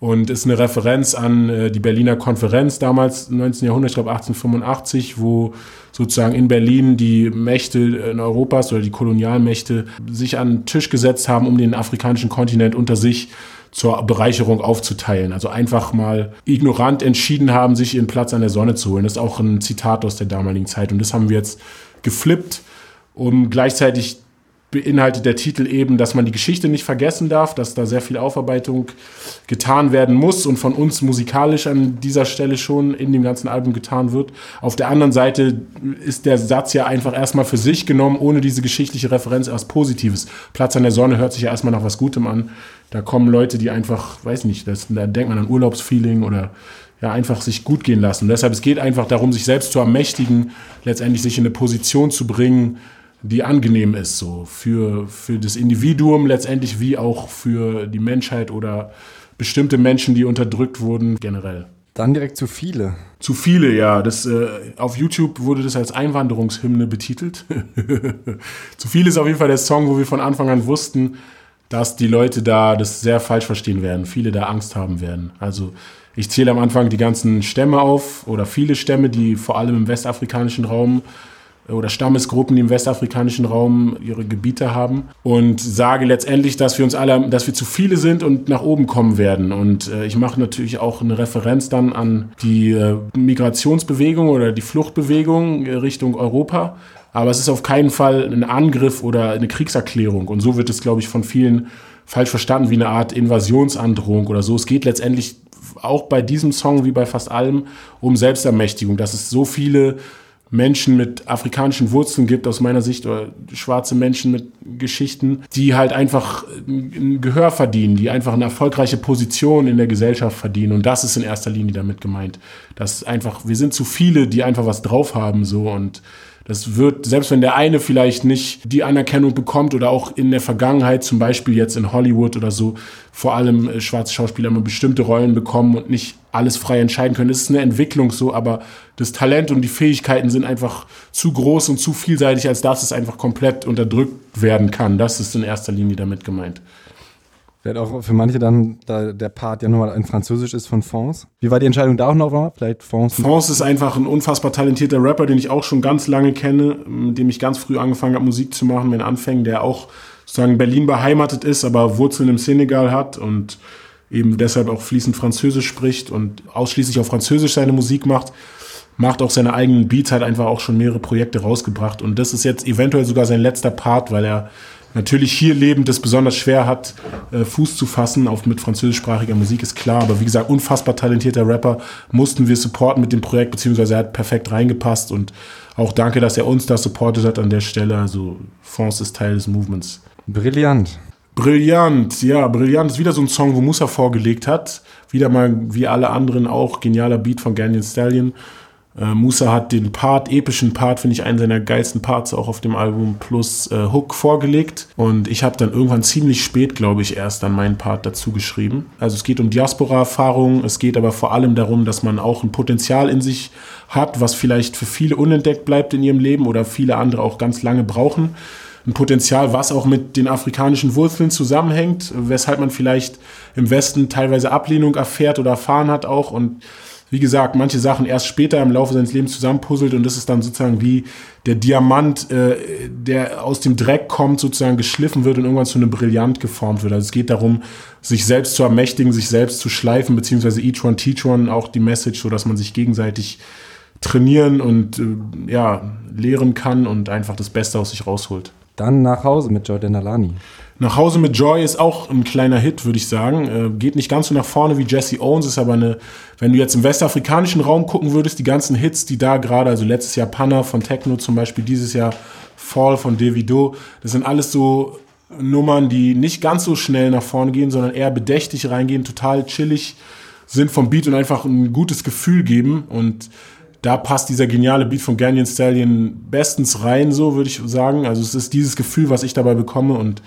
und ist eine Referenz an äh, die Berliner Konferenz damals, 19. Jahrhundert, ich glaube 1885, wo sozusagen in Berlin die Mächte in Europas oder die Kolonialmächte sich an den Tisch gesetzt haben, um den afrikanischen Kontinent unter sich zur Bereicherung aufzuteilen. Also einfach mal ignorant entschieden haben, sich ihren Platz an der Sonne zu holen. Das ist auch ein Zitat aus der damaligen Zeit. Und das haben wir jetzt geflippt, um gleichzeitig beinhaltet der Titel eben, dass man die Geschichte nicht vergessen darf, dass da sehr viel Aufarbeitung getan werden muss und von uns musikalisch an dieser Stelle schon in dem ganzen Album getan wird. Auf der anderen Seite ist der Satz ja einfach erstmal für sich genommen, ohne diese geschichtliche Referenz erst Positives. Platz an der Sonne hört sich ja erstmal nach was Gutem an. Da kommen Leute, die einfach, weiß nicht, das, da denkt man an Urlaubsfeeling oder ja, einfach sich gut gehen lassen. Und deshalb, es geht einfach darum, sich selbst zu ermächtigen, letztendlich sich in eine Position zu bringen, die angenehm ist, so für, für das Individuum letztendlich wie auch für die Menschheit oder bestimmte Menschen, die unterdrückt wurden, generell. Dann direkt zu viele. Zu viele, ja. Das, äh, auf YouTube wurde das als Einwanderungshymne betitelt. zu viele ist auf jeden Fall der Song, wo wir von Anfang an wussten, dass die Leute da das sehr falsch verstehen werden, viele da Angst haben werden. Also ich zähle am Anfang die ganzen Stämme auf oder viele Stämme, die vor allem im westafrikanischen Raum oder Stammesgruppen, die im westafrikanischen Raum ihre Gebiete haben und sage letztendlich, dass wir uns alle, dass wir zu viele sind und nach oben kommen werden. Und äh, ich mache natürlich auch eine Referenz dann an die äh, Migrationsbewegung oder die Fluchtbewegung äh, Richtung Europa. Aber es ist auf keinen Fall ein Angriff oder eine Kriegserklärung. Und so wird es, glaube ich, von vielen falsch verstanden wie eine Art Invasionsandrohung oder so. Es geht letztendlich auch bei diesem Song wie bei fast allem um Selbstermächtigung, dass es so viele Menschen mit afrikanischen Wurzeln gibt, aus meiner Sicht, oder schwarze Menschen mit Geschichten, die halt einfach ein Gehör verdienen, die einfach eine erfolgreiche Position in der Gesellschaft verdienen. Und das ist in erster Linie damit gemeint. Dass einfach, wir sind zu viele, die einfach was drauf haben, so und das wird, selbst wenn der eine vielleicht nicht die Anerkennung bekommt oder auch in der Vergangenheit, zum Beispiel jetzt in Hollywood oder so, vor allem äh, schwarze Schauspieler immer bestimmte Rollen bekommen und nicht alles frei entscheiden können. Das ist eine Entwicklung so, aber das Talent und die Fähigkeiten sind einfach zu groß und zu vielseitig, als dass es einfach komplett unterdrückt werden kann. Das ist in erster Linie damit gemeint. Vielleicht auch für manche dann da der Part ja nochmal in Französisch ist von Fons. Wie war die Entscheidung da auch noch mal? Vielleicht Fons? Fons ist einfach ein unfassbar talentierter Rapper, den ich auch schon ganz lange kenne, mit dem ich ganz früh angefangen habe, Musik zu machen, mit Anfängen, der auch sozusagen Berlin beheimatet ist, aber Wurzeln im Senegal hat und eben deshalb auch fließend Französisch spricht und ausschließlich auf Französisch seine Musik macht macht auch seine eigenen Beats, hat einfach auch schon mehrere Projekte rausgebracht. Und das ist jetzt eventuell sogar sein letzter Part, weil er natürlich hier lebend es besonders schwer hat, äh, Fuß zu fassen auf mit französischsprachiger Musik, ist klar. Aber wie gesagt, unfassbar talentierter Rapper mussten wir supporten mit dem Projekt, beziehungsweise er hat perfekt reingepasst und auch danke, dass er uns da supportet hat an der Stelle. Also Fonds ist Teil des Movements. Brillant. Brillant, ja, brillant ist wieder so ein Song, wo Musa vorgelegt hat. Wieder mal wie alle anderen auch genialer Beat von Ganyan Stallion. Äh, Musa hat den Part, epischen Part, finde ich einen seiner geilsten Parts auch auf dem Album, plus äh, Hook vorgelegt. Und ich habe dann irgendwann ziemlich spät, glaube ich, erst dann meinen Part dazu geschrieben. Also es geht um Diaspora-Erfahrungen, es geht aber vor allem darum, dass man auch ein Potenzial in sich hat, was vielleicht für viele unentdeckt bleibt in ihrem Leben oder viele andere auch ganz lange brauchen. Ein Potenzial, was auch mit den afrikanischen Wurzeln zusammenhängt, weshalb man vielleicht im Westen teilweise Ablehnung erfährt oder erfahren hat auch und wie gesagt, manche Sachen erst später im Laufe seines Lebens zusammenpuzzelt und das ist dann sozusagen wie der Diamant, äh, der aus dem Dreck kommt, sozusagen geschliffen wird und irgendwann zu einem Brillant geformt wird. Also es geht darum, sich selbst zu ermächtigen, sich selbst zu schleifen, beziehungsweise each one teach one, auch die Message, so dass man sich gegenseitig trainieren und äh, ja, lehren kann und einfach das Beste aus sich rausholt. Dann nach Hause mit Jordan Alani. Nach Hause mit Joy ist auch ein kleiner Hit, würde ich sagen. Äh, geht nicht ganz so nach vorne wie Jesse Owens, ist aber eine, wenn du jetzt im westafrikanischen Raum gucken würdest, die ganzen Hits, die da gerade, also letztes Jahr Panna von Techno zum Beispiel, dieses Jahr Fall von Davido, das sind alles so Nummern, die nicht ganz so schnell nach vorne gehen, sondern eher bedächtig reingehen, total chillig sind vom Beat und einfach ein gutes Gefühl geben und da passt dieser geniale Beat von Ganyan Stallion bestens rein, so würde ich sagen. Also es ist dieses Gefühl, was ich dabei bekomme und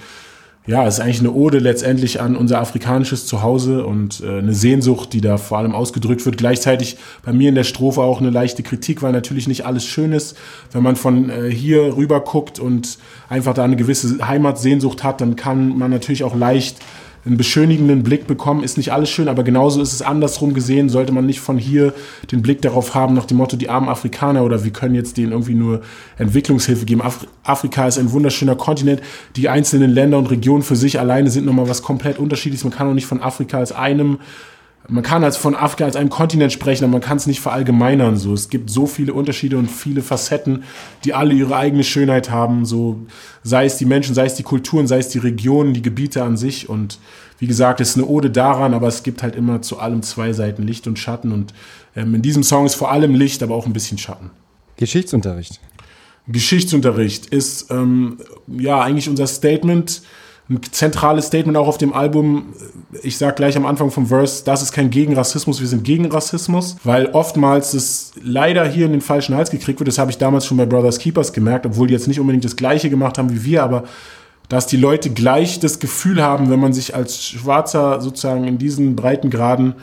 ja, es ist eigentlich eine Ode letztendlich an unser afrikanisches Zuhause und äh, eine Sehnsucht, die da vor allem ausgedrückt wird. Gleichzeitig bei mir in der Strophe auch eine leichte Kritik, weil natürlich nicht alles schön ist. Wenn man von äh, hier rüber guckt und einfach da eine gewisse Heimatsehnsucht hat, dann kann man natürlich auch leicht einen beschönigenden Blick bekommen, ist nicht alles schön, aber genauso ist es andersrum gesehen, sollte man nicht von hier den Blick darauf haben, nach dem Motto, die armen Afrikaner oder wir können jetzt denen irgendwie nur Entwicklungshilfe geben. Af Afrika ist ein wunderschöner Kontinent. Die einzelnen Länder und Regionen für sich alleine sind nochmal was komplett unterschiedliches. Man kann auch nicht von Afrika als einem man kann als von Afrika als einem Kontinent sprechen, aber man kann es nicht verallgemeinern. So, es gibt so viele Unterschiede und viele Facetten, die alle ihre eigene Schönheit haben. So, sei es die Menschen, sei es die Kulturen, sei es die Regionen, die Gebiete an sich. Und wie gesagt, es ist eine Ode daran, aber es gibt halt immer zu allem zwei Seiten, Licht und Schatten. Und ähm, in diesem Song ist vor allem Licht, aber auch ein bisschen Schatten. Geschichtsunterricht. Geschichtsunterricht ist ähm, ja eigentlich unser Statement ein zentrales Statement auch auf dem Album. Ich sage gleich am Anfang vom Verse, das ist kein gegen Rassismus, wir sind gegen Rassismus, weil oftmals das leider hier in den falschen Hals gekriegt wird. Das habe ich damals schon bei Brothers Keepers gemerkt, obwohl die jetzt nicht unbedingt das Gleiche gemacht haben wie wir, aber dass die Leute gleich das Gefühl haben, wenn man sich als Schwarzer sozusagen in diesen Breitengraden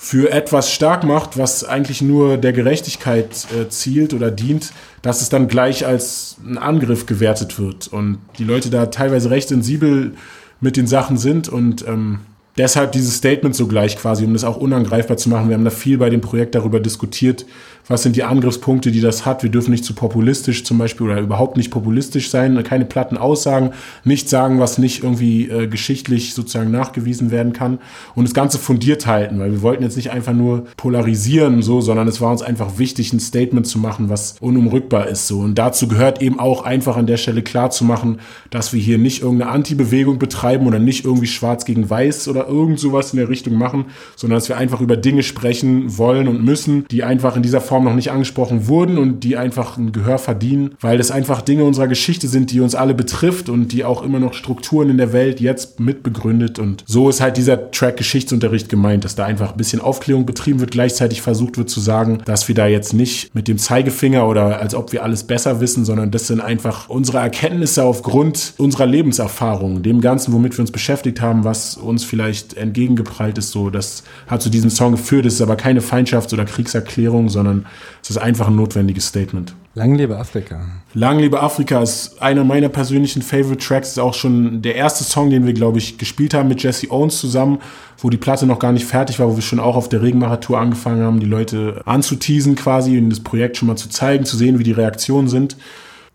für etwas stark macht, was eigentlich nur der Gerechtigkeit äh, zielt oder dient, dass es dann gleich als ein Angriff gewertet wird und die Leute da teilweise recht sensibel mit den Sachen sind und ähm, deshalb dieses Statement so gleich quasi, um das auch unangreifbar zu machen. Wir haben da viel bei dem Projekt darüber diskutiert, was sind die Angriffspunkte, die das hat. Wir dürfen nicht zu populistisch zum Beispiel oder überhaupt nicht populistisch sein, keine platten Aussagen, nicht sagen, was nicht irgendwie äh, geschichtlich sozusagen nachgewiesen werden kann und das Ganze fundiert halten, weil wir wollten jetzt nicht einfach nur polarisieren so, sondern es war uns einfach wichtig, ein Statement zu machen, was unumrückbar ist so. Und dazu gehört eben auch einfach an der Stelle klar zu machen, dass wir hier nicht irgendeine Anti-Bewegung betreiben oder nicht irgendwie schwarz gegen weiß oder irgend sowas in der Richtung machen, sondern dass wir einfach über Dinge sprechen wollen und müssen, die einfach in dieser Form noch nicht angesprochen wurden und die einfach ein Gehör verdienen, weil das einfach Dinge unserer Geschichte sind, die uns alle betrifft und die auch immer noch Strukturen in der Welt jetzt mitbegründet. Und so ist halt dieser Track Geschichtsunterricht gemeint, dass da einfach ein bisschen Aufklärung betrieben wird, gleichzeitig versucht wird zu sagen, dass wir da jetzt nicht mit dem Zeigefinger oder als ob wir alles besser wissen, sondern das sind einfach unsere Erkenntnisse aufgrund unserer Lebenserfahrung, dem Ganzen, womit wir uns beschäftigt haben, was uns vielleicht entgegengeprallt ist. So, das hat zu diesem Song geführt. Es ist aber keine Feindschafts- oder Kriegserklärung, sondern es ist einfach ein notwendiges Statement. Lang lebe Afrika. Lang lebe Afrika ist einer meiner persönlichen Favorite Tracks. Ist auch schon der erste Song, den wir, glaube ich, gespielt haben mit Jesse Owens zusammen, wo die Platte noch gar nicht fertig war, wo wir schon auch auf der Regenmacher-Tour angefangen haben, die Leute anzuteasen quasi und das Projekt schon mal zu zeigen, zu sehen, wie die Reaktionen sind.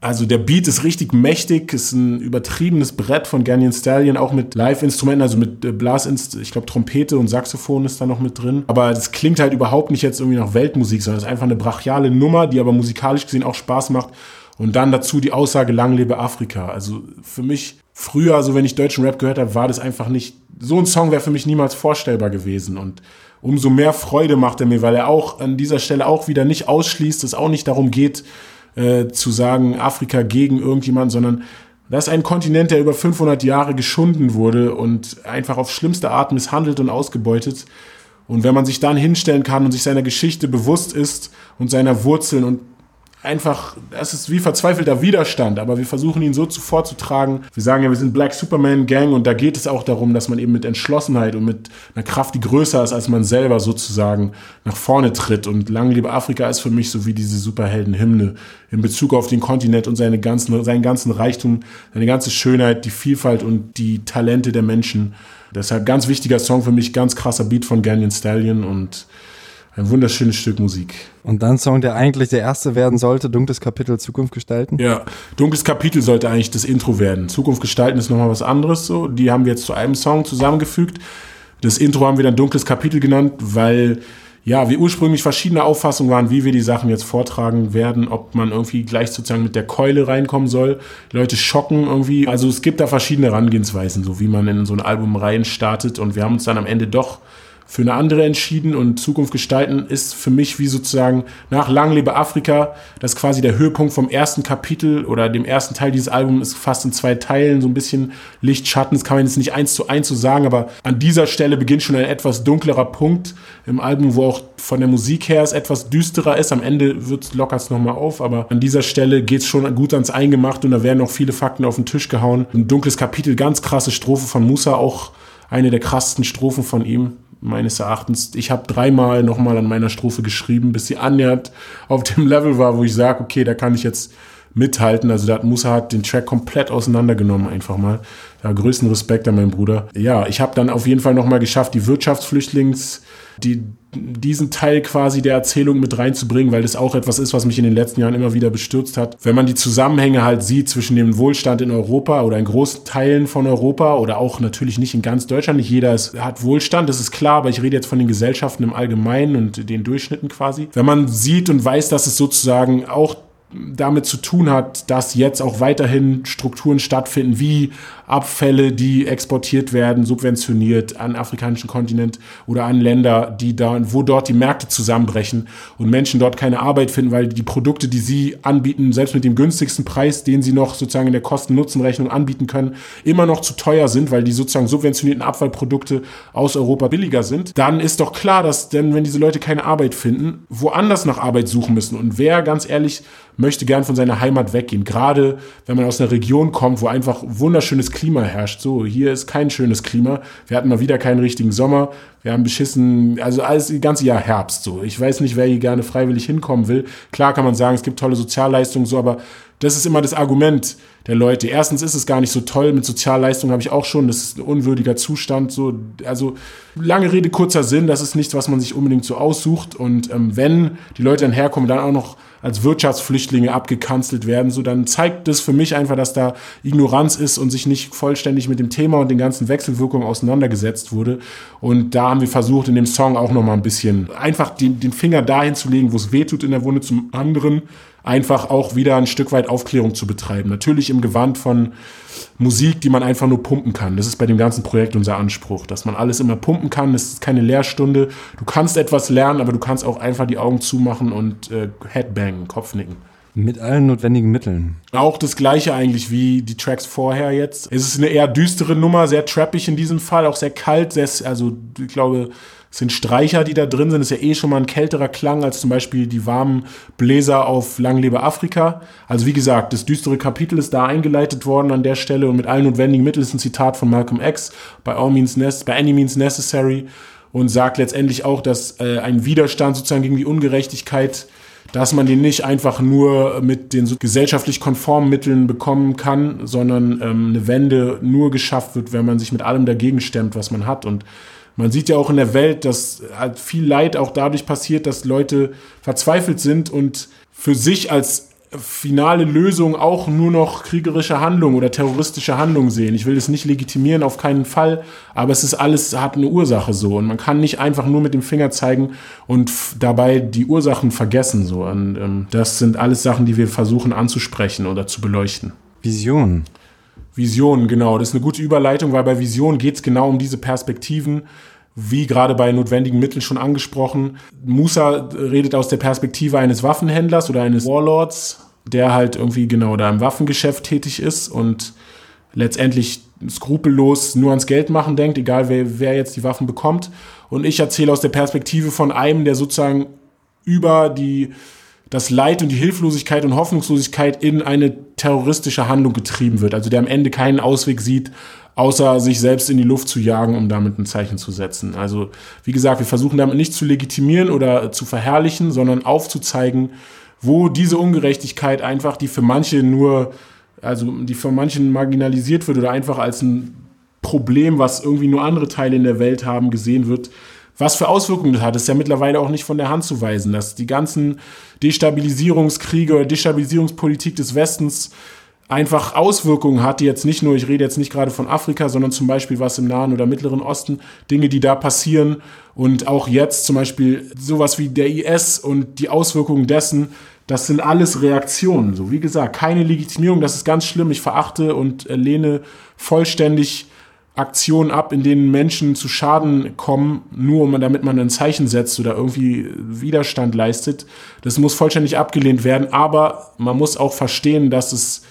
Also der Beat ist richtig mächtig, ist ein übertriebenes Brett von Ganyan Stallion, auch mit Live-Instrumenten, also mit äh, Blasinst, ich glaube Trompete und Saxophon ist da noch mit drin. Aber das klingt halt überhaupt nicht jetzt irgendwie nach Weltmusik, sondern es ist einfach eine brachiale Nummer, die aber musikalisch gesehen auch Spaß macht. Und dann dazu die Aussage Lang lebe Afrika. Also für mich früher, also wenn ich deutschen Rap gehört habe, war das einfach nicht, so ein Song wäre für mich niemals vorstellbar gewesen. Und umso mehr Freude macht er mir, weil er auch an dieser Stelle auch wieder nicht ausschließt, es auch nicht darum geht, äh, zu sagen, Afrika gegen irgendjemand, sondern das ist ein Kontinent, der über 500 Jahre geschunden wurde und einfach auf schlimmste Art misshandelt und ausgebeutet. Und wenn man sich dann hinstellen kann und sich seiner Geschichte bewusst ist und seiner Wurzeln und einfach, das ist wie verzweifelter Widerstand, aber wir versuchen ihn so vorzutragen. Wir sagen ja, wir sind Black Superman Gang und da geht es auch darum, dass man eben mit Entschlossenheit und mit einer Kraft, die größer ist als man selber sozusagen, nach vorne tritt. Und Lang lebe Afrika ist für mich so wie diese Superhelden-Hymne in Bezug auf den Kontinent und seine ganzen, seinen ganzen Reichtum, seine ganze Schönheit, die Vielfalt und die Talente der Menschen. Deshalb ganz wichtiger Song für mich, ganz krasser Beat von Ganyan Stallion und Ein wunderschönes Stück Musik. Und dann Song, der eigentlich der erste werden sollte, Dunkles Kapitel Zukunft gestalten. Ja, Dunkles Kapitel sollte eigentlich das Intro werden. Zukunft gestalten ist nochmal was anderes so. Die haben wir jetzt zu einem Song zusammengefügt. Das Intro haben wir dann Dunkles Kapitel genannt, weil ja, wir ursprünglich verschiedene Auffassungen waren, wie wir die Sachen jetzt vortragen werden, ob man irgendwie gleich sozusagen mit der Keule reinkommen soll. Leute schocken irgendwie. Also es gibt da verschiedene Herangehensweisen, so wie man in so ein Album rein startet. Und wir haben uns dann am Ende doch für eine andere entschieden und Zukunft gestalten ist für mich wie sozusagen nach Lang lebe Afrika, das ist quasi der Höhepunkt vom ersten Kapitel oder dem ersten Teil dieses Albums ist fast in zwei Teilen, so ein bisschen Licht, Schatten, das kann man jetzt nicht eins zu eins so sagen, aber an dieser Stelle beginnt schon ein etwas dunklerer Punkt im Album, wo auch von der Musik her es etwas düsterer ist. Am Ende wird lockert es nochmal auf, aber an dieser Stelle geht es schon gut ans Eingemacht und da werden noch viele Fakten auf den Tisch gehauen. Ein dunkles Kapitel, ganz krasse Strophe von Musa, auch eine der krassesten Strophen von ihm meines Erachtens. Ich habe dreimal nochmal an meiner Strophe geschrieben, bis sie annähernd auf dem Level war, wo ich sage, okay, da kann ich jetzt mithalten. Also da hat Musa hat den Track komplett auseinandergenommen einfach mal. Ja, größten Respekt an meinen Bruder. Ja, ich habe dann auf jeden Fall nochmal geschafft, die Wirtschaftsflüchtlings, die, diesen Teil quasi der Erzählung mit reinzubringen, weil das auch etwas ist, was mich in den letzten Jahren immer wieder bestürzt hat. Wenn man die Zusammenhänge halt sieht zwischen dem Wohlstand in Europa oder in großen Teilen von Europa oder auch natürlich nicht in ganz Deutschland, nicht jeder ist, hat Wohlstand, das ist klar, aber ich rede jetzt von den Gesellschaften im Allgemeinen und den Durchschnitten quasi. Wenn man sieht und weiß, dass es sozusagen auch damit zu tun hat, dass jetzt auch weiterhin Strukturen stattfinden, wie Abfälle, die exportiert werden, subventioniert an afrikanischen Kontinent oder an Länder, die da, wo dort die Märkte zusammenbrechen und Menschen dort keine Arbeit finden, weil die Produkte, die sie anbieten, selbst mit dem günstigsten Preis, den sie noch sozusagen in der Kosten-Nutzen-Rechnung anbieten können, immer noch zu teuer sind, weil die sozusagen subventionierten Abfallprodukte aus Europa billiger sind, dann ist doch klar, dass denn, wenn diese Leute keine Arbeit finden, woanders nach Arbeit suchen müssen. Und wer ganz ehrlich möchte gern von seiner Heimat weggehen. Gerade wenn man aus einer Region kommt, wo einfach wunderschönes Klima herrscht. So, hier ist kein schönes Klima. Wir hatten mal wieder keinen richtigen Sommer. Wir haben beschissen, also alles das ganze Jahr Herbst. So, ich weiß nicht, wer hier gerne freiwillig hinkommen will. Klar kann man sagen, es gibt tolle Sozialleistungen, so, aber das ist immer das Argument der Leute. Erstens ist es gar nicht so toll. Mit Sozialleistungen habe ich auch schon. Das ist ein unwürdiger Zustand. So, also lange Rede, kurzer Sinn. Das ist nichts, was man sich unbedingt so aussucht. Und ähm, wenn die Leute dann herkommen, dann auch noch als Wirtschaftsflüchtlinge abgekanzelt werden, so dann zeigt das für mich einfach, dass da Ignoranz ist und sich nicht vollständig mit dem Thema und den ganzen Wechselwirkungen auseinandergesetzt wurde. Und da haben wir versucht, in dem Song auch noch mal ein bisschen einfach den, den Finger dahin zu legen, wo es wehtut in der Wunde, zum anderen einfach auch wieder ein Stück weit Aufklärung zu betreiben. Natürlich im Gewand von Musik, die man einfach nur pumpen kann. Das ist bei dem ganzen Projekt unser Anspruch, dass man alles immer pumpen kann. Das ist keine Lehrstunde. Du kannst etwas lernen, aber du kannst auch einfach die Augen zumachen und äh, Headbangen, Kopfnicken. Mit allen notwendigen Mitteln. Auch das gleiche eigentlich wie die Tracks vorher jetzt. Es ist eine eher düstere Nummer, sehr trappig in diesem Fall, auch sehr kalt, sehr, also ich glaube, sind Streicher, die da drin sind. Das ist ja eh schon mal ein kälterer Klang als zum Beispiel die warmen Bläser auf Langlebe Afrika. Also wie gesagt, das düstere Kapitel ist da eingeleitet worden an der Stelle und mit allen notwendigen Mitteln ist ein Zitat von Malcolm X bei, All means bei Any Means Necessary und sagt letztendlich auch, dass äh, ein Widerstand sozusagen gegen die Ungerechtigkeit dass man den nicht einfach nur mit den gesellschaftlich konformen Mitteln bekommen kann, sondern ähm, eine Wende nur geschafft wird, wenn man sich mit allem dagegen stemmt, was man hat. Und man sieht ja auch in der Welt, dass halt viel Leid auch dadurch passiert, dass Leute verzweifelt sind und für sich als finale Lösung auch nur noch kriegerische Handlungen oder terroristische Handlungen sehen. Ich will das nicht legitimieren, auf keinen Fall, aber es ist alles, hat eine Ursache so und man kann nicht einfach nur mit dem Finger zeigen und dabei die Ursachen vergessen so. Und ähm, das sind alles Sachen, die wir versuchen anzusprechen oder zu beleuchten. Vision. Vision, genau. Das ist eine gute Überleitung, weil bei Vision geht es genau um diese Perspektiven. Wie gerade bei notwendigen Mitteln schon angesprochen. Musa redet aus der Perspektive eines Waffenhändlers oder eines Warlords, der halt irgendwie genau da im Waffengeschäft tätig ist und letztendlich skrupellos nur ans Geld machen denkt, egal wer, wer jetzt die Waffen bekommt. Und ich erzähle aus der Perspektive von einem, der sozusagen über die das Leid und die Hilflosigkeit und Hoffnungslosigkeit in eine terroristische Handlung getrieben wird. Also der am Ende keinen Ausweg sieht, außer sich selbst in die Luft zu jagen, um damit ein Zeichen zu setzen. Also wie gesagt, wir versuchen damit nicht zu legitimieren oder zu verherrlichen, sondern aufzuzeigen, wo diese Ungerechtigkeit einfach, die für manche nur, also die für manchen marginalisiert wird oder einfach als ein Problem, was irgendwie nur andere Teile in der Welt haben, gesehen wird, was für Auswirkungen das hat, ist ja mittlerweile auch nicht von der Hand zu weisen, dass die ganzen Destabilisierungskriege oder Destabilisierungspolitik des Westens einfach Auswirkungen hat, die jetzt nicht nur, ich rede jetzt nicht gerade von Afrika, sondern zum Beispiel was im Nahen oder Mittleren Osten, Dinge, die da passieren und auch jetzt zum Beispiel sowas wie der IS und die Auswirkungen dessen, das sind alles Reaktionen. So wie gesagt, keine Legitimierung, das ist ganz schlimm. Ich verachte und lehne vollständig Aktionen ab, in denen Menschen zu Schaden kommen, nur damit man ein Zeichen setzt oder irgendwie Widerstand leistet. Das muss vollständig abgelehnt werden, aber man muss auch verstehen, dass es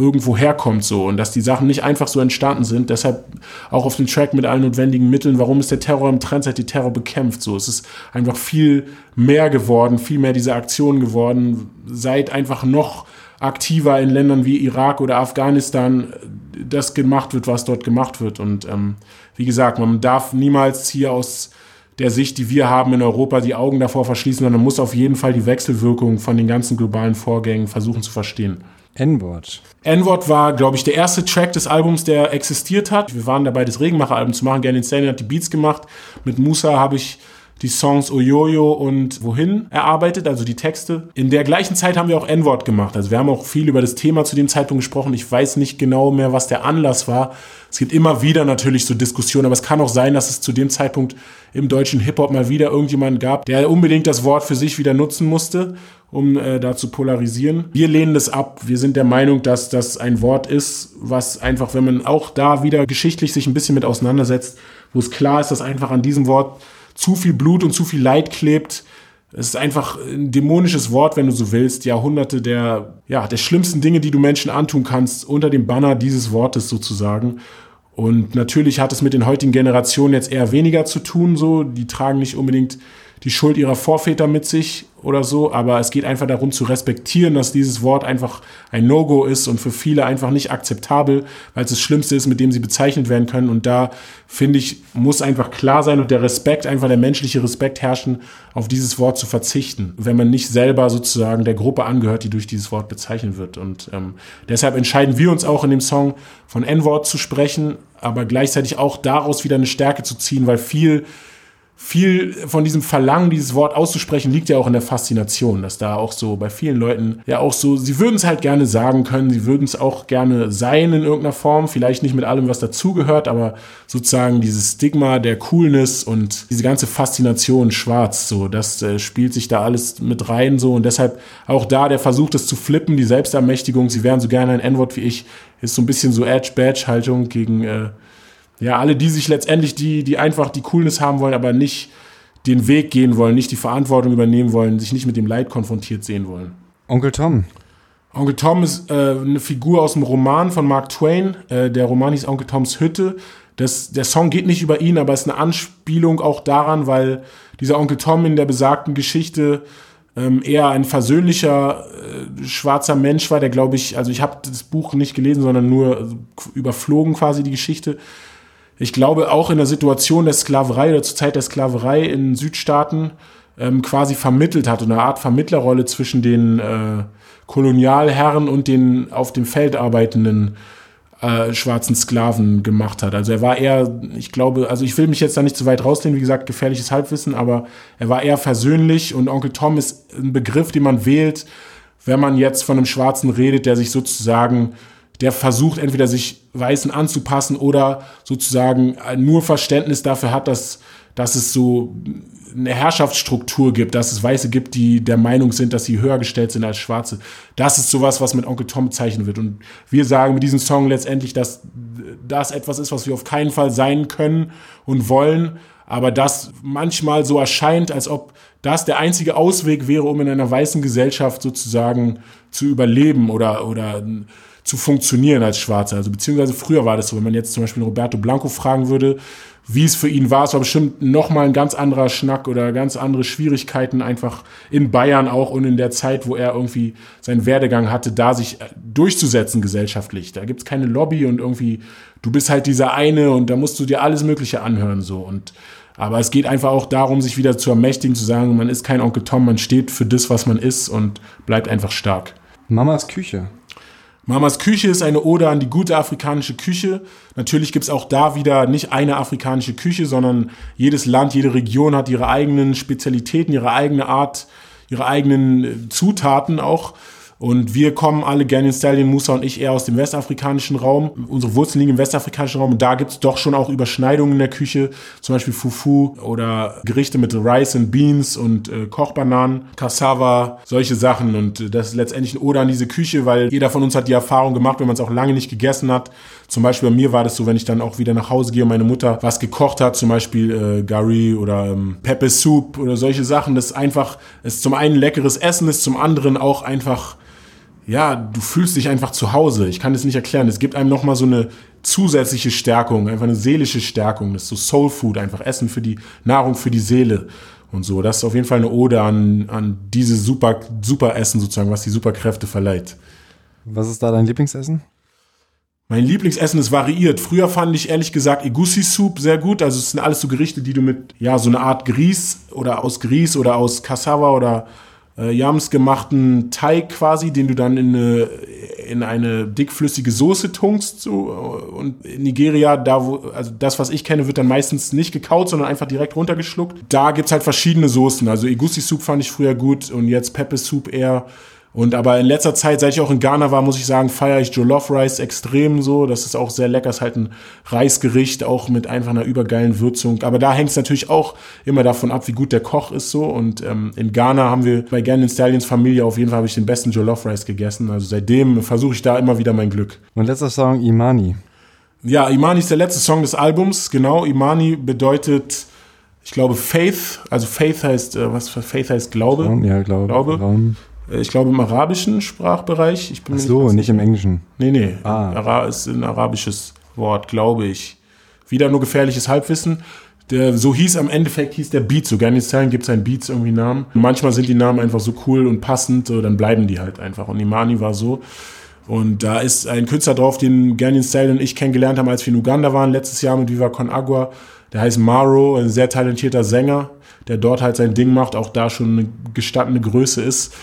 irgendwo herkommt so und dass die Sachen nicht einfach so entstanden sind. Deshalb auch auf dem Track mit allen notwendigen Mitteln. Warum ist der Terror im Trend, seit die Terror bekämpft? So, es ist einfach viel mehr geworden, viel mehr diese Aktionen geworden, seit einfach noch aktiver in Ländern wie Irak oder Afghanistan das gemacht wird, was dort gemacht wird. Und ähm, wie gesagt, man darf niemals hier aus der Sicht, die wir haben in Europa, die Augen davor verschließen, sondern man muss auf jeden Fall die Wechselwirkung von den ganzen globalen Vorgängen versuchen zu verstehen. N-Wort. N-Wort war, glaube ich, der erste Track des Albums, der existiert hat. Wir waren dabei, das Regenmacher-Album zu machen. Gern Insane hat die Beats gemacht. Mit Musa habe ich die Songs Oyoyo und Wohin erarbeitet, also die Texte. In der gleichen Zeit haben wir auch N-Wort gemacht. Also wir haben auch viel über das Thema zu dem Zeitpunkt gesprochen. Ich weiß nicht genau mehr, was der Anlass war. Es gibt immer wieder natürlich so Diskussionen, aber es kann auch sein, dass es zu dem Zeitpunkt im deutschen Hip-Hop mal wieder irgendjemanden gab, der unbedingt das Wort für sich wieder nutzen musste, um äh, da zu polarisieren. Wir lehnen das ab. Wir sind der Meinung, dass das ein Wort ist, was einfach, wenn man auch da wieder geschichtlich sich ein bisschen mit auseinandersetzt, wo es klar ist, dass einfach an diesem Wort zu viel Blut und zu viel Leid klebt. Es ist einfach ein dämonisches Wort, wenn du so willst. Jahrhunderte der, ja, der schlimmsten Dinge, die du Menschen antun kannst, unter dem Banner dieses Wortes sozusagen. Und natürlich hat es mit den heutigen Generationen jetzt eher weniger zu tun, so. Die tragen nicht unbedingt die Schuld ihrer Vorväter mit sich oder so, aber es geht einfach darum zu respektieren, dass dieses Wort einfach ein No-Go ist und für viele einfach nicht akzeptabel, weil es das Schlimmste ist, mit dem sie bezeichnet werden können. Und da finde ich, muss einfach klar sein und der Respekt, einfach der menschliche Respekt herrschen, auf dieses Wort zu verzichten, wenn man nicht selber sozusagen der Gruppe angehört, die durch dieses Wort bezeichnet wird. Und ähm, deshalb entscheiden wir uns auch in dem Song von N-Wort zu sprechen, aber gleichzeitig auch daraus wieder eine Stärke zu ziehen, weil viel viel von diesem Verlangen, dieses Wort auszusprechen, liegt ja auch in der Faszination, dass da auch so bei vielen Leuten ja auch so, sie würden es halt gerne sagen können, sie würden es auch gerne sein in irgendeiner Form, vielleicht nicht mit allem, was dazugehört, aber sozusagen dieses Stigma der Coolness und diese ganze Faszination schwarz, so, das äh, spielt sich da alles mit rein, so, und deshalb auch da der Versuch, das zu flippen, die Selbstermächtigung, sie wären so gerne ein N-Wort wie ich, ist so ein bisschen so Edge-Badge-Haltung gegen, äh, ja, alle, die sich letztendlich, die, die einfach die Coolness haben wollen, aber nicht den Weg gehen wollen, nicht die Verantwortung übernehmen wollen, sich nicht mit dem Leid konfrontiert sehen wollen. Onkel Tom. Onkel Tom ist äh, eine Figur aus dem Roman von Mark Twain. Äh, der Roman hieß Onkel Toms Hütte. Das, der Song geht nicht über ihn, aber ist eine Anspielung auch daran, weil dieser Onkel Tom in der besagten Geschichte ähm, eher ein versöhnlicher äh, schwarzer Mensch war, der glaube ich, also ich habe das Buch nicht gelesen, sondern nur überflogen quasi die Geschichte ich glaube, auch in der Situation der Sklaverei oder zur Zeit der Sklaverei in Südstaaten ähm, quasi vermittelt hat, eine Art Vermittlerrolle zwischen den äh, Kolonialherren und den auf dem Feld arbeitenden äh, schwarzen Sklaven gemacht hat. Also er war eher, ich glaube, also ich will mich jetzt da nicht zu weit rausnehmen, wie gesagt, gefährliches Halbwissen, aber er war eher versöhnlich und Onkel Tom ist ein Begriff, den man wählt, wenn man jetzt von einem Schwarzen redet, der sich sozusagen der versucht entweder sich Weißen anzupassen oder sozusagen nur Verständnis dafür hat, dass, dass es so eine Herrschaftsstruktur gibt, dass es Weiße gibt, die der Meinung sind, dass sie höher gestellt sind als Schwarze. Das ist sowas, was mit Onkel Tom bezeichnet wird. Und wir sagen mit diesem Song letztendlich, dass das etwas ist, was wir auf keinen Fall sein können und wollen, aber das manchmal so erscheint, als ob das der einzige Ausweg wäre, um in einer weißen Gesellschaft sozusagen zu überleben oder, oder zu funktionieren als Schwarzer. Also beziehungsweise früher war das so, wenn man jetzt zum Beispiel Roberto Blanco fragen würde, wie es für ihn war, es war bestimmt nochmal ein ganz anderer Schnack oder ganz andere Schwierigkeiten einfach in Bayern auch und in der Zeit, wo er irgendwie seinen Werdegang hatte, da sich durchzusetzen gesellschaftlich. Da gibt's keine Lobby und irgendwie, du bist halt dieser eine und da musst du dir alles Mögliche anhören so und aber es geht einfach auch darum, sich wieder zu ermächtigen, zu sagen, man ist kein Onkel Tom, man steht für das, was man ist und bleibt einfach stark. Mamas Küche. Mamas Küche ist eine Ode an die gute afrikanische Küche. Natürlich gibt es auch da wieder nicht eine afrikanische Küche, sondern jedes Land, jede Region hat ihre eigenen Spezialitäten, ihre eigene Art, ihre eigenen äh, Zutaten auch. Und wir kommen alle, Ganyan Stallion, Musa und ich, eher aus dem westafrikanischen Raum. Unsere Wurzeln liegen im westafrikanischen Raum. Und da gibt es doch schon auch Überschneidungen in der Küche. Zum Beispiel Fufu oder Gerichte mit Rice and Beans und äh, Kochbananen, Cassava, solche Sachen. Und das ist letztendlich ein Ode an diese Küche, weil jeder von uns hat die Erfahrung gemacht, wenn man es auch lange nicht gegessen hat. Zum Beispiel bei mir war das so, wenn ich dann auch wieder nach Hause gehe und meine Mutter was gekocht hat, zum Beispiel äh, Gary oder ähm, Pepper Soup oder solche Sachen, das einfach, es zum einen leckeres Essen ist, zum anderen auch einfach ja, du fühlst dich einfach zu Hause. Ich kann das nicht erklären. Es gibt einem nochmal so eine zusätzliche Stärkung, einfach eine seelische Stärkung. Das ist so Soul Food, einfach Essen für die Nahrung für die Seele und so. Das ist auf jeden Fall eine Ode an, an diese super, super Essen sozusagen, was die Superkräfte verleiht. Was ist da dein Lieblingsessen? Mein Lieblingsessen ist variiert. Früher fand ich ehrlich gesagt Egusi Soup sehr gut. Also es sind alles so Gerichte, die du mit, ja, so eine Art Grieß oder aus Grieß oder aus Cassava oder äh, Yams gemachten Teig quasi, den du dann in eine, in eine dickflüssige Soße tunkst. So. Und in Nigeria, da wo, also das, was ich kenne, wird dann meistens nicht gekaut, sondern einfach direkt runtergeschluckt. Da gibt's halt verschiedene Soßen. Also Egusi Soup fand ich früher gut und jetzt Pepe Soup eher. Und aber in letzter Zeit, seit ich auch in Ghana war, muss ich sagen, feiere ich Jollof Rice extrem so. Das ist auch sehr lecker. Ist halt ein Reisgericht, auch mit einfach einer übergeilen Würzung. Aber da hängt es natürlich auch immer davon ab, wie gut der Koch ist so. Und ähm, in Ghana haben wir bei Gannon Stallions Familie auf jeden Fall habe ich den besten Jollof Rice gegessen. Also seitdem versuche ich da immer wieder mein Glück. Mein letzter Song, Imani. Ja, Imani ist der letzte Song des Albums. Genau, Imani bedeutet ich glaube Faith, also Faith heißt, äh, was für Faith heißt Glaube. Ja, Glaube. Glaube. Äh, ich glaube im arabischen Sprachbereich. Ich bin Ach so, nicht, nicht, im Englischen. Nee, nee. Ah. Ara ist ein arabisches Wort, glaube ich. Wieder nur gefährliches Halbwissen. Der, so hieß am Endeffekt hieß der Beat. So gerne Zellen gibt es einen Beats irgendwie Namen. manchmal sind die Namen einfach so cool und passend, so, dann bleiben die halt einfach. Und Imani war so. Und da ist ein Künstler drauf, den Ganyan Style und ich kennengelernt haben, als wir in Uganda waren, letztes Jahr mit Viva Con Agua. Der heißt Maro, ein sehr talentierter Sänger, der dort halt sein Ding macht, auch da schon eine gestandene Größe ist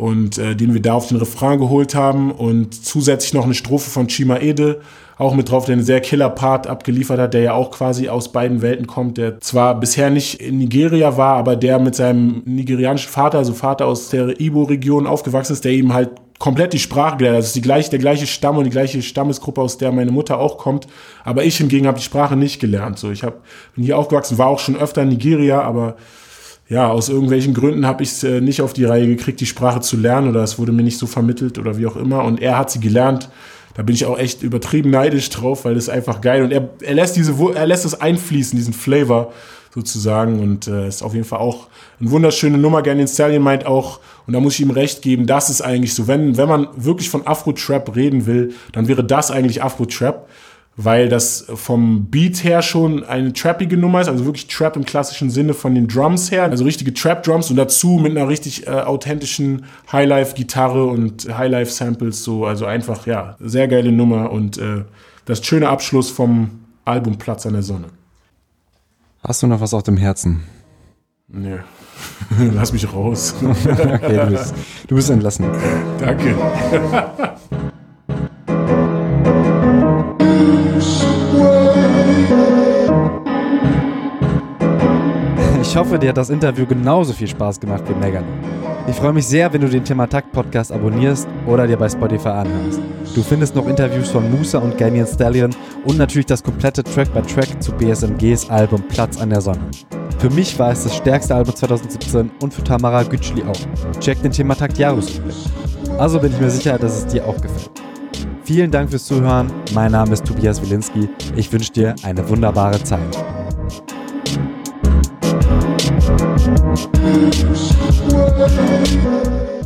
und äh, den wir da auf den Refrain geholt haben und zusätzlich noch eine Strophe von Chima Ede auch mit drauf, der einen sehr killer Part abgeliefert hat, der ja auch quasi aus beiden Welten kommt, der zwar bisher nicht in Nigeria war, aber der mit seinem nigerianischen Vater, also Vater aus der Ibo-Region aufgewachsen ist, der ihm halt komplett die Sprache gelernt hat. Das ist die gleiche, der gleiche Stamm und die gleiche Stammesgruppe, aus der meine Mutter auch kommt. Aber ich hingegen habe die Sprache nicht gelernt. So, ich hab, bin hier aufgewachsen, war auch schon öfter in Nigeria, aber ja, aus irgendwelchen Gründen habe ich es äh, nicht auf die Reihe gekriegt, die Sprache zu lernen oder es wurde mir nicht so vermittelt oder wie auch immer. Und er hat sie gelernt. Da bin ich auch echt übertrieben neidisch drauf, weil das ist einfach geil. Und er, er lässt diese, er lässt es einfließen, diesen Flavor sozusagen. Und äh, ist auf jeden Fall auch eine wunderschöne Nummer. Ganyan Stallion meint auch, und da muss ich ihm recht geben, das ist eigentlich so, wenn, wenn man wirklich von Afro-Trap reden will, dann wäre das eigentlich Afro-Trap weil das vom Beat her schon eine trappige Nummer ist, also wirklich Trap im klassischen Sinne von den Drums her, also richtige Trap-Drums und dazu mit einer richtig äh, authentischen Highlife-Gitarre und Highlife-Samples, so, also einfach, ja, sehr geile Nummer und äh, das schöne Abschluss vom Album Platz an der Sonne. Hast du noch was auf dem Herzen? Nee. Lass mich raus. okay, du bist, du bist entlassen. Danke. Ich hoffe, dir hat das Interview genauso viel Spaß gemacht wie Megan. Ich freue mich sehr, wenn du den Thema Takt Podcast abonnierst oder dir bei Spotify anhörst. Du findest noch Interviews von Musa und Ganyan Stallion und natürlich das komplette Track by Track zu BSMGs Album Platz an der Sonne. Für mich war es das stärkste Album 2017 und für Tamara Gütschli auch. Check den Thema Takt Jahresrückblick. Also bin ich mir sicher, dass es dir auch gefällt. Vielen Dank fürs Zuhören. Mein Name ist Tobias Wilinski. Ich wünsche dir eine wunderbare Zeit. Thank you.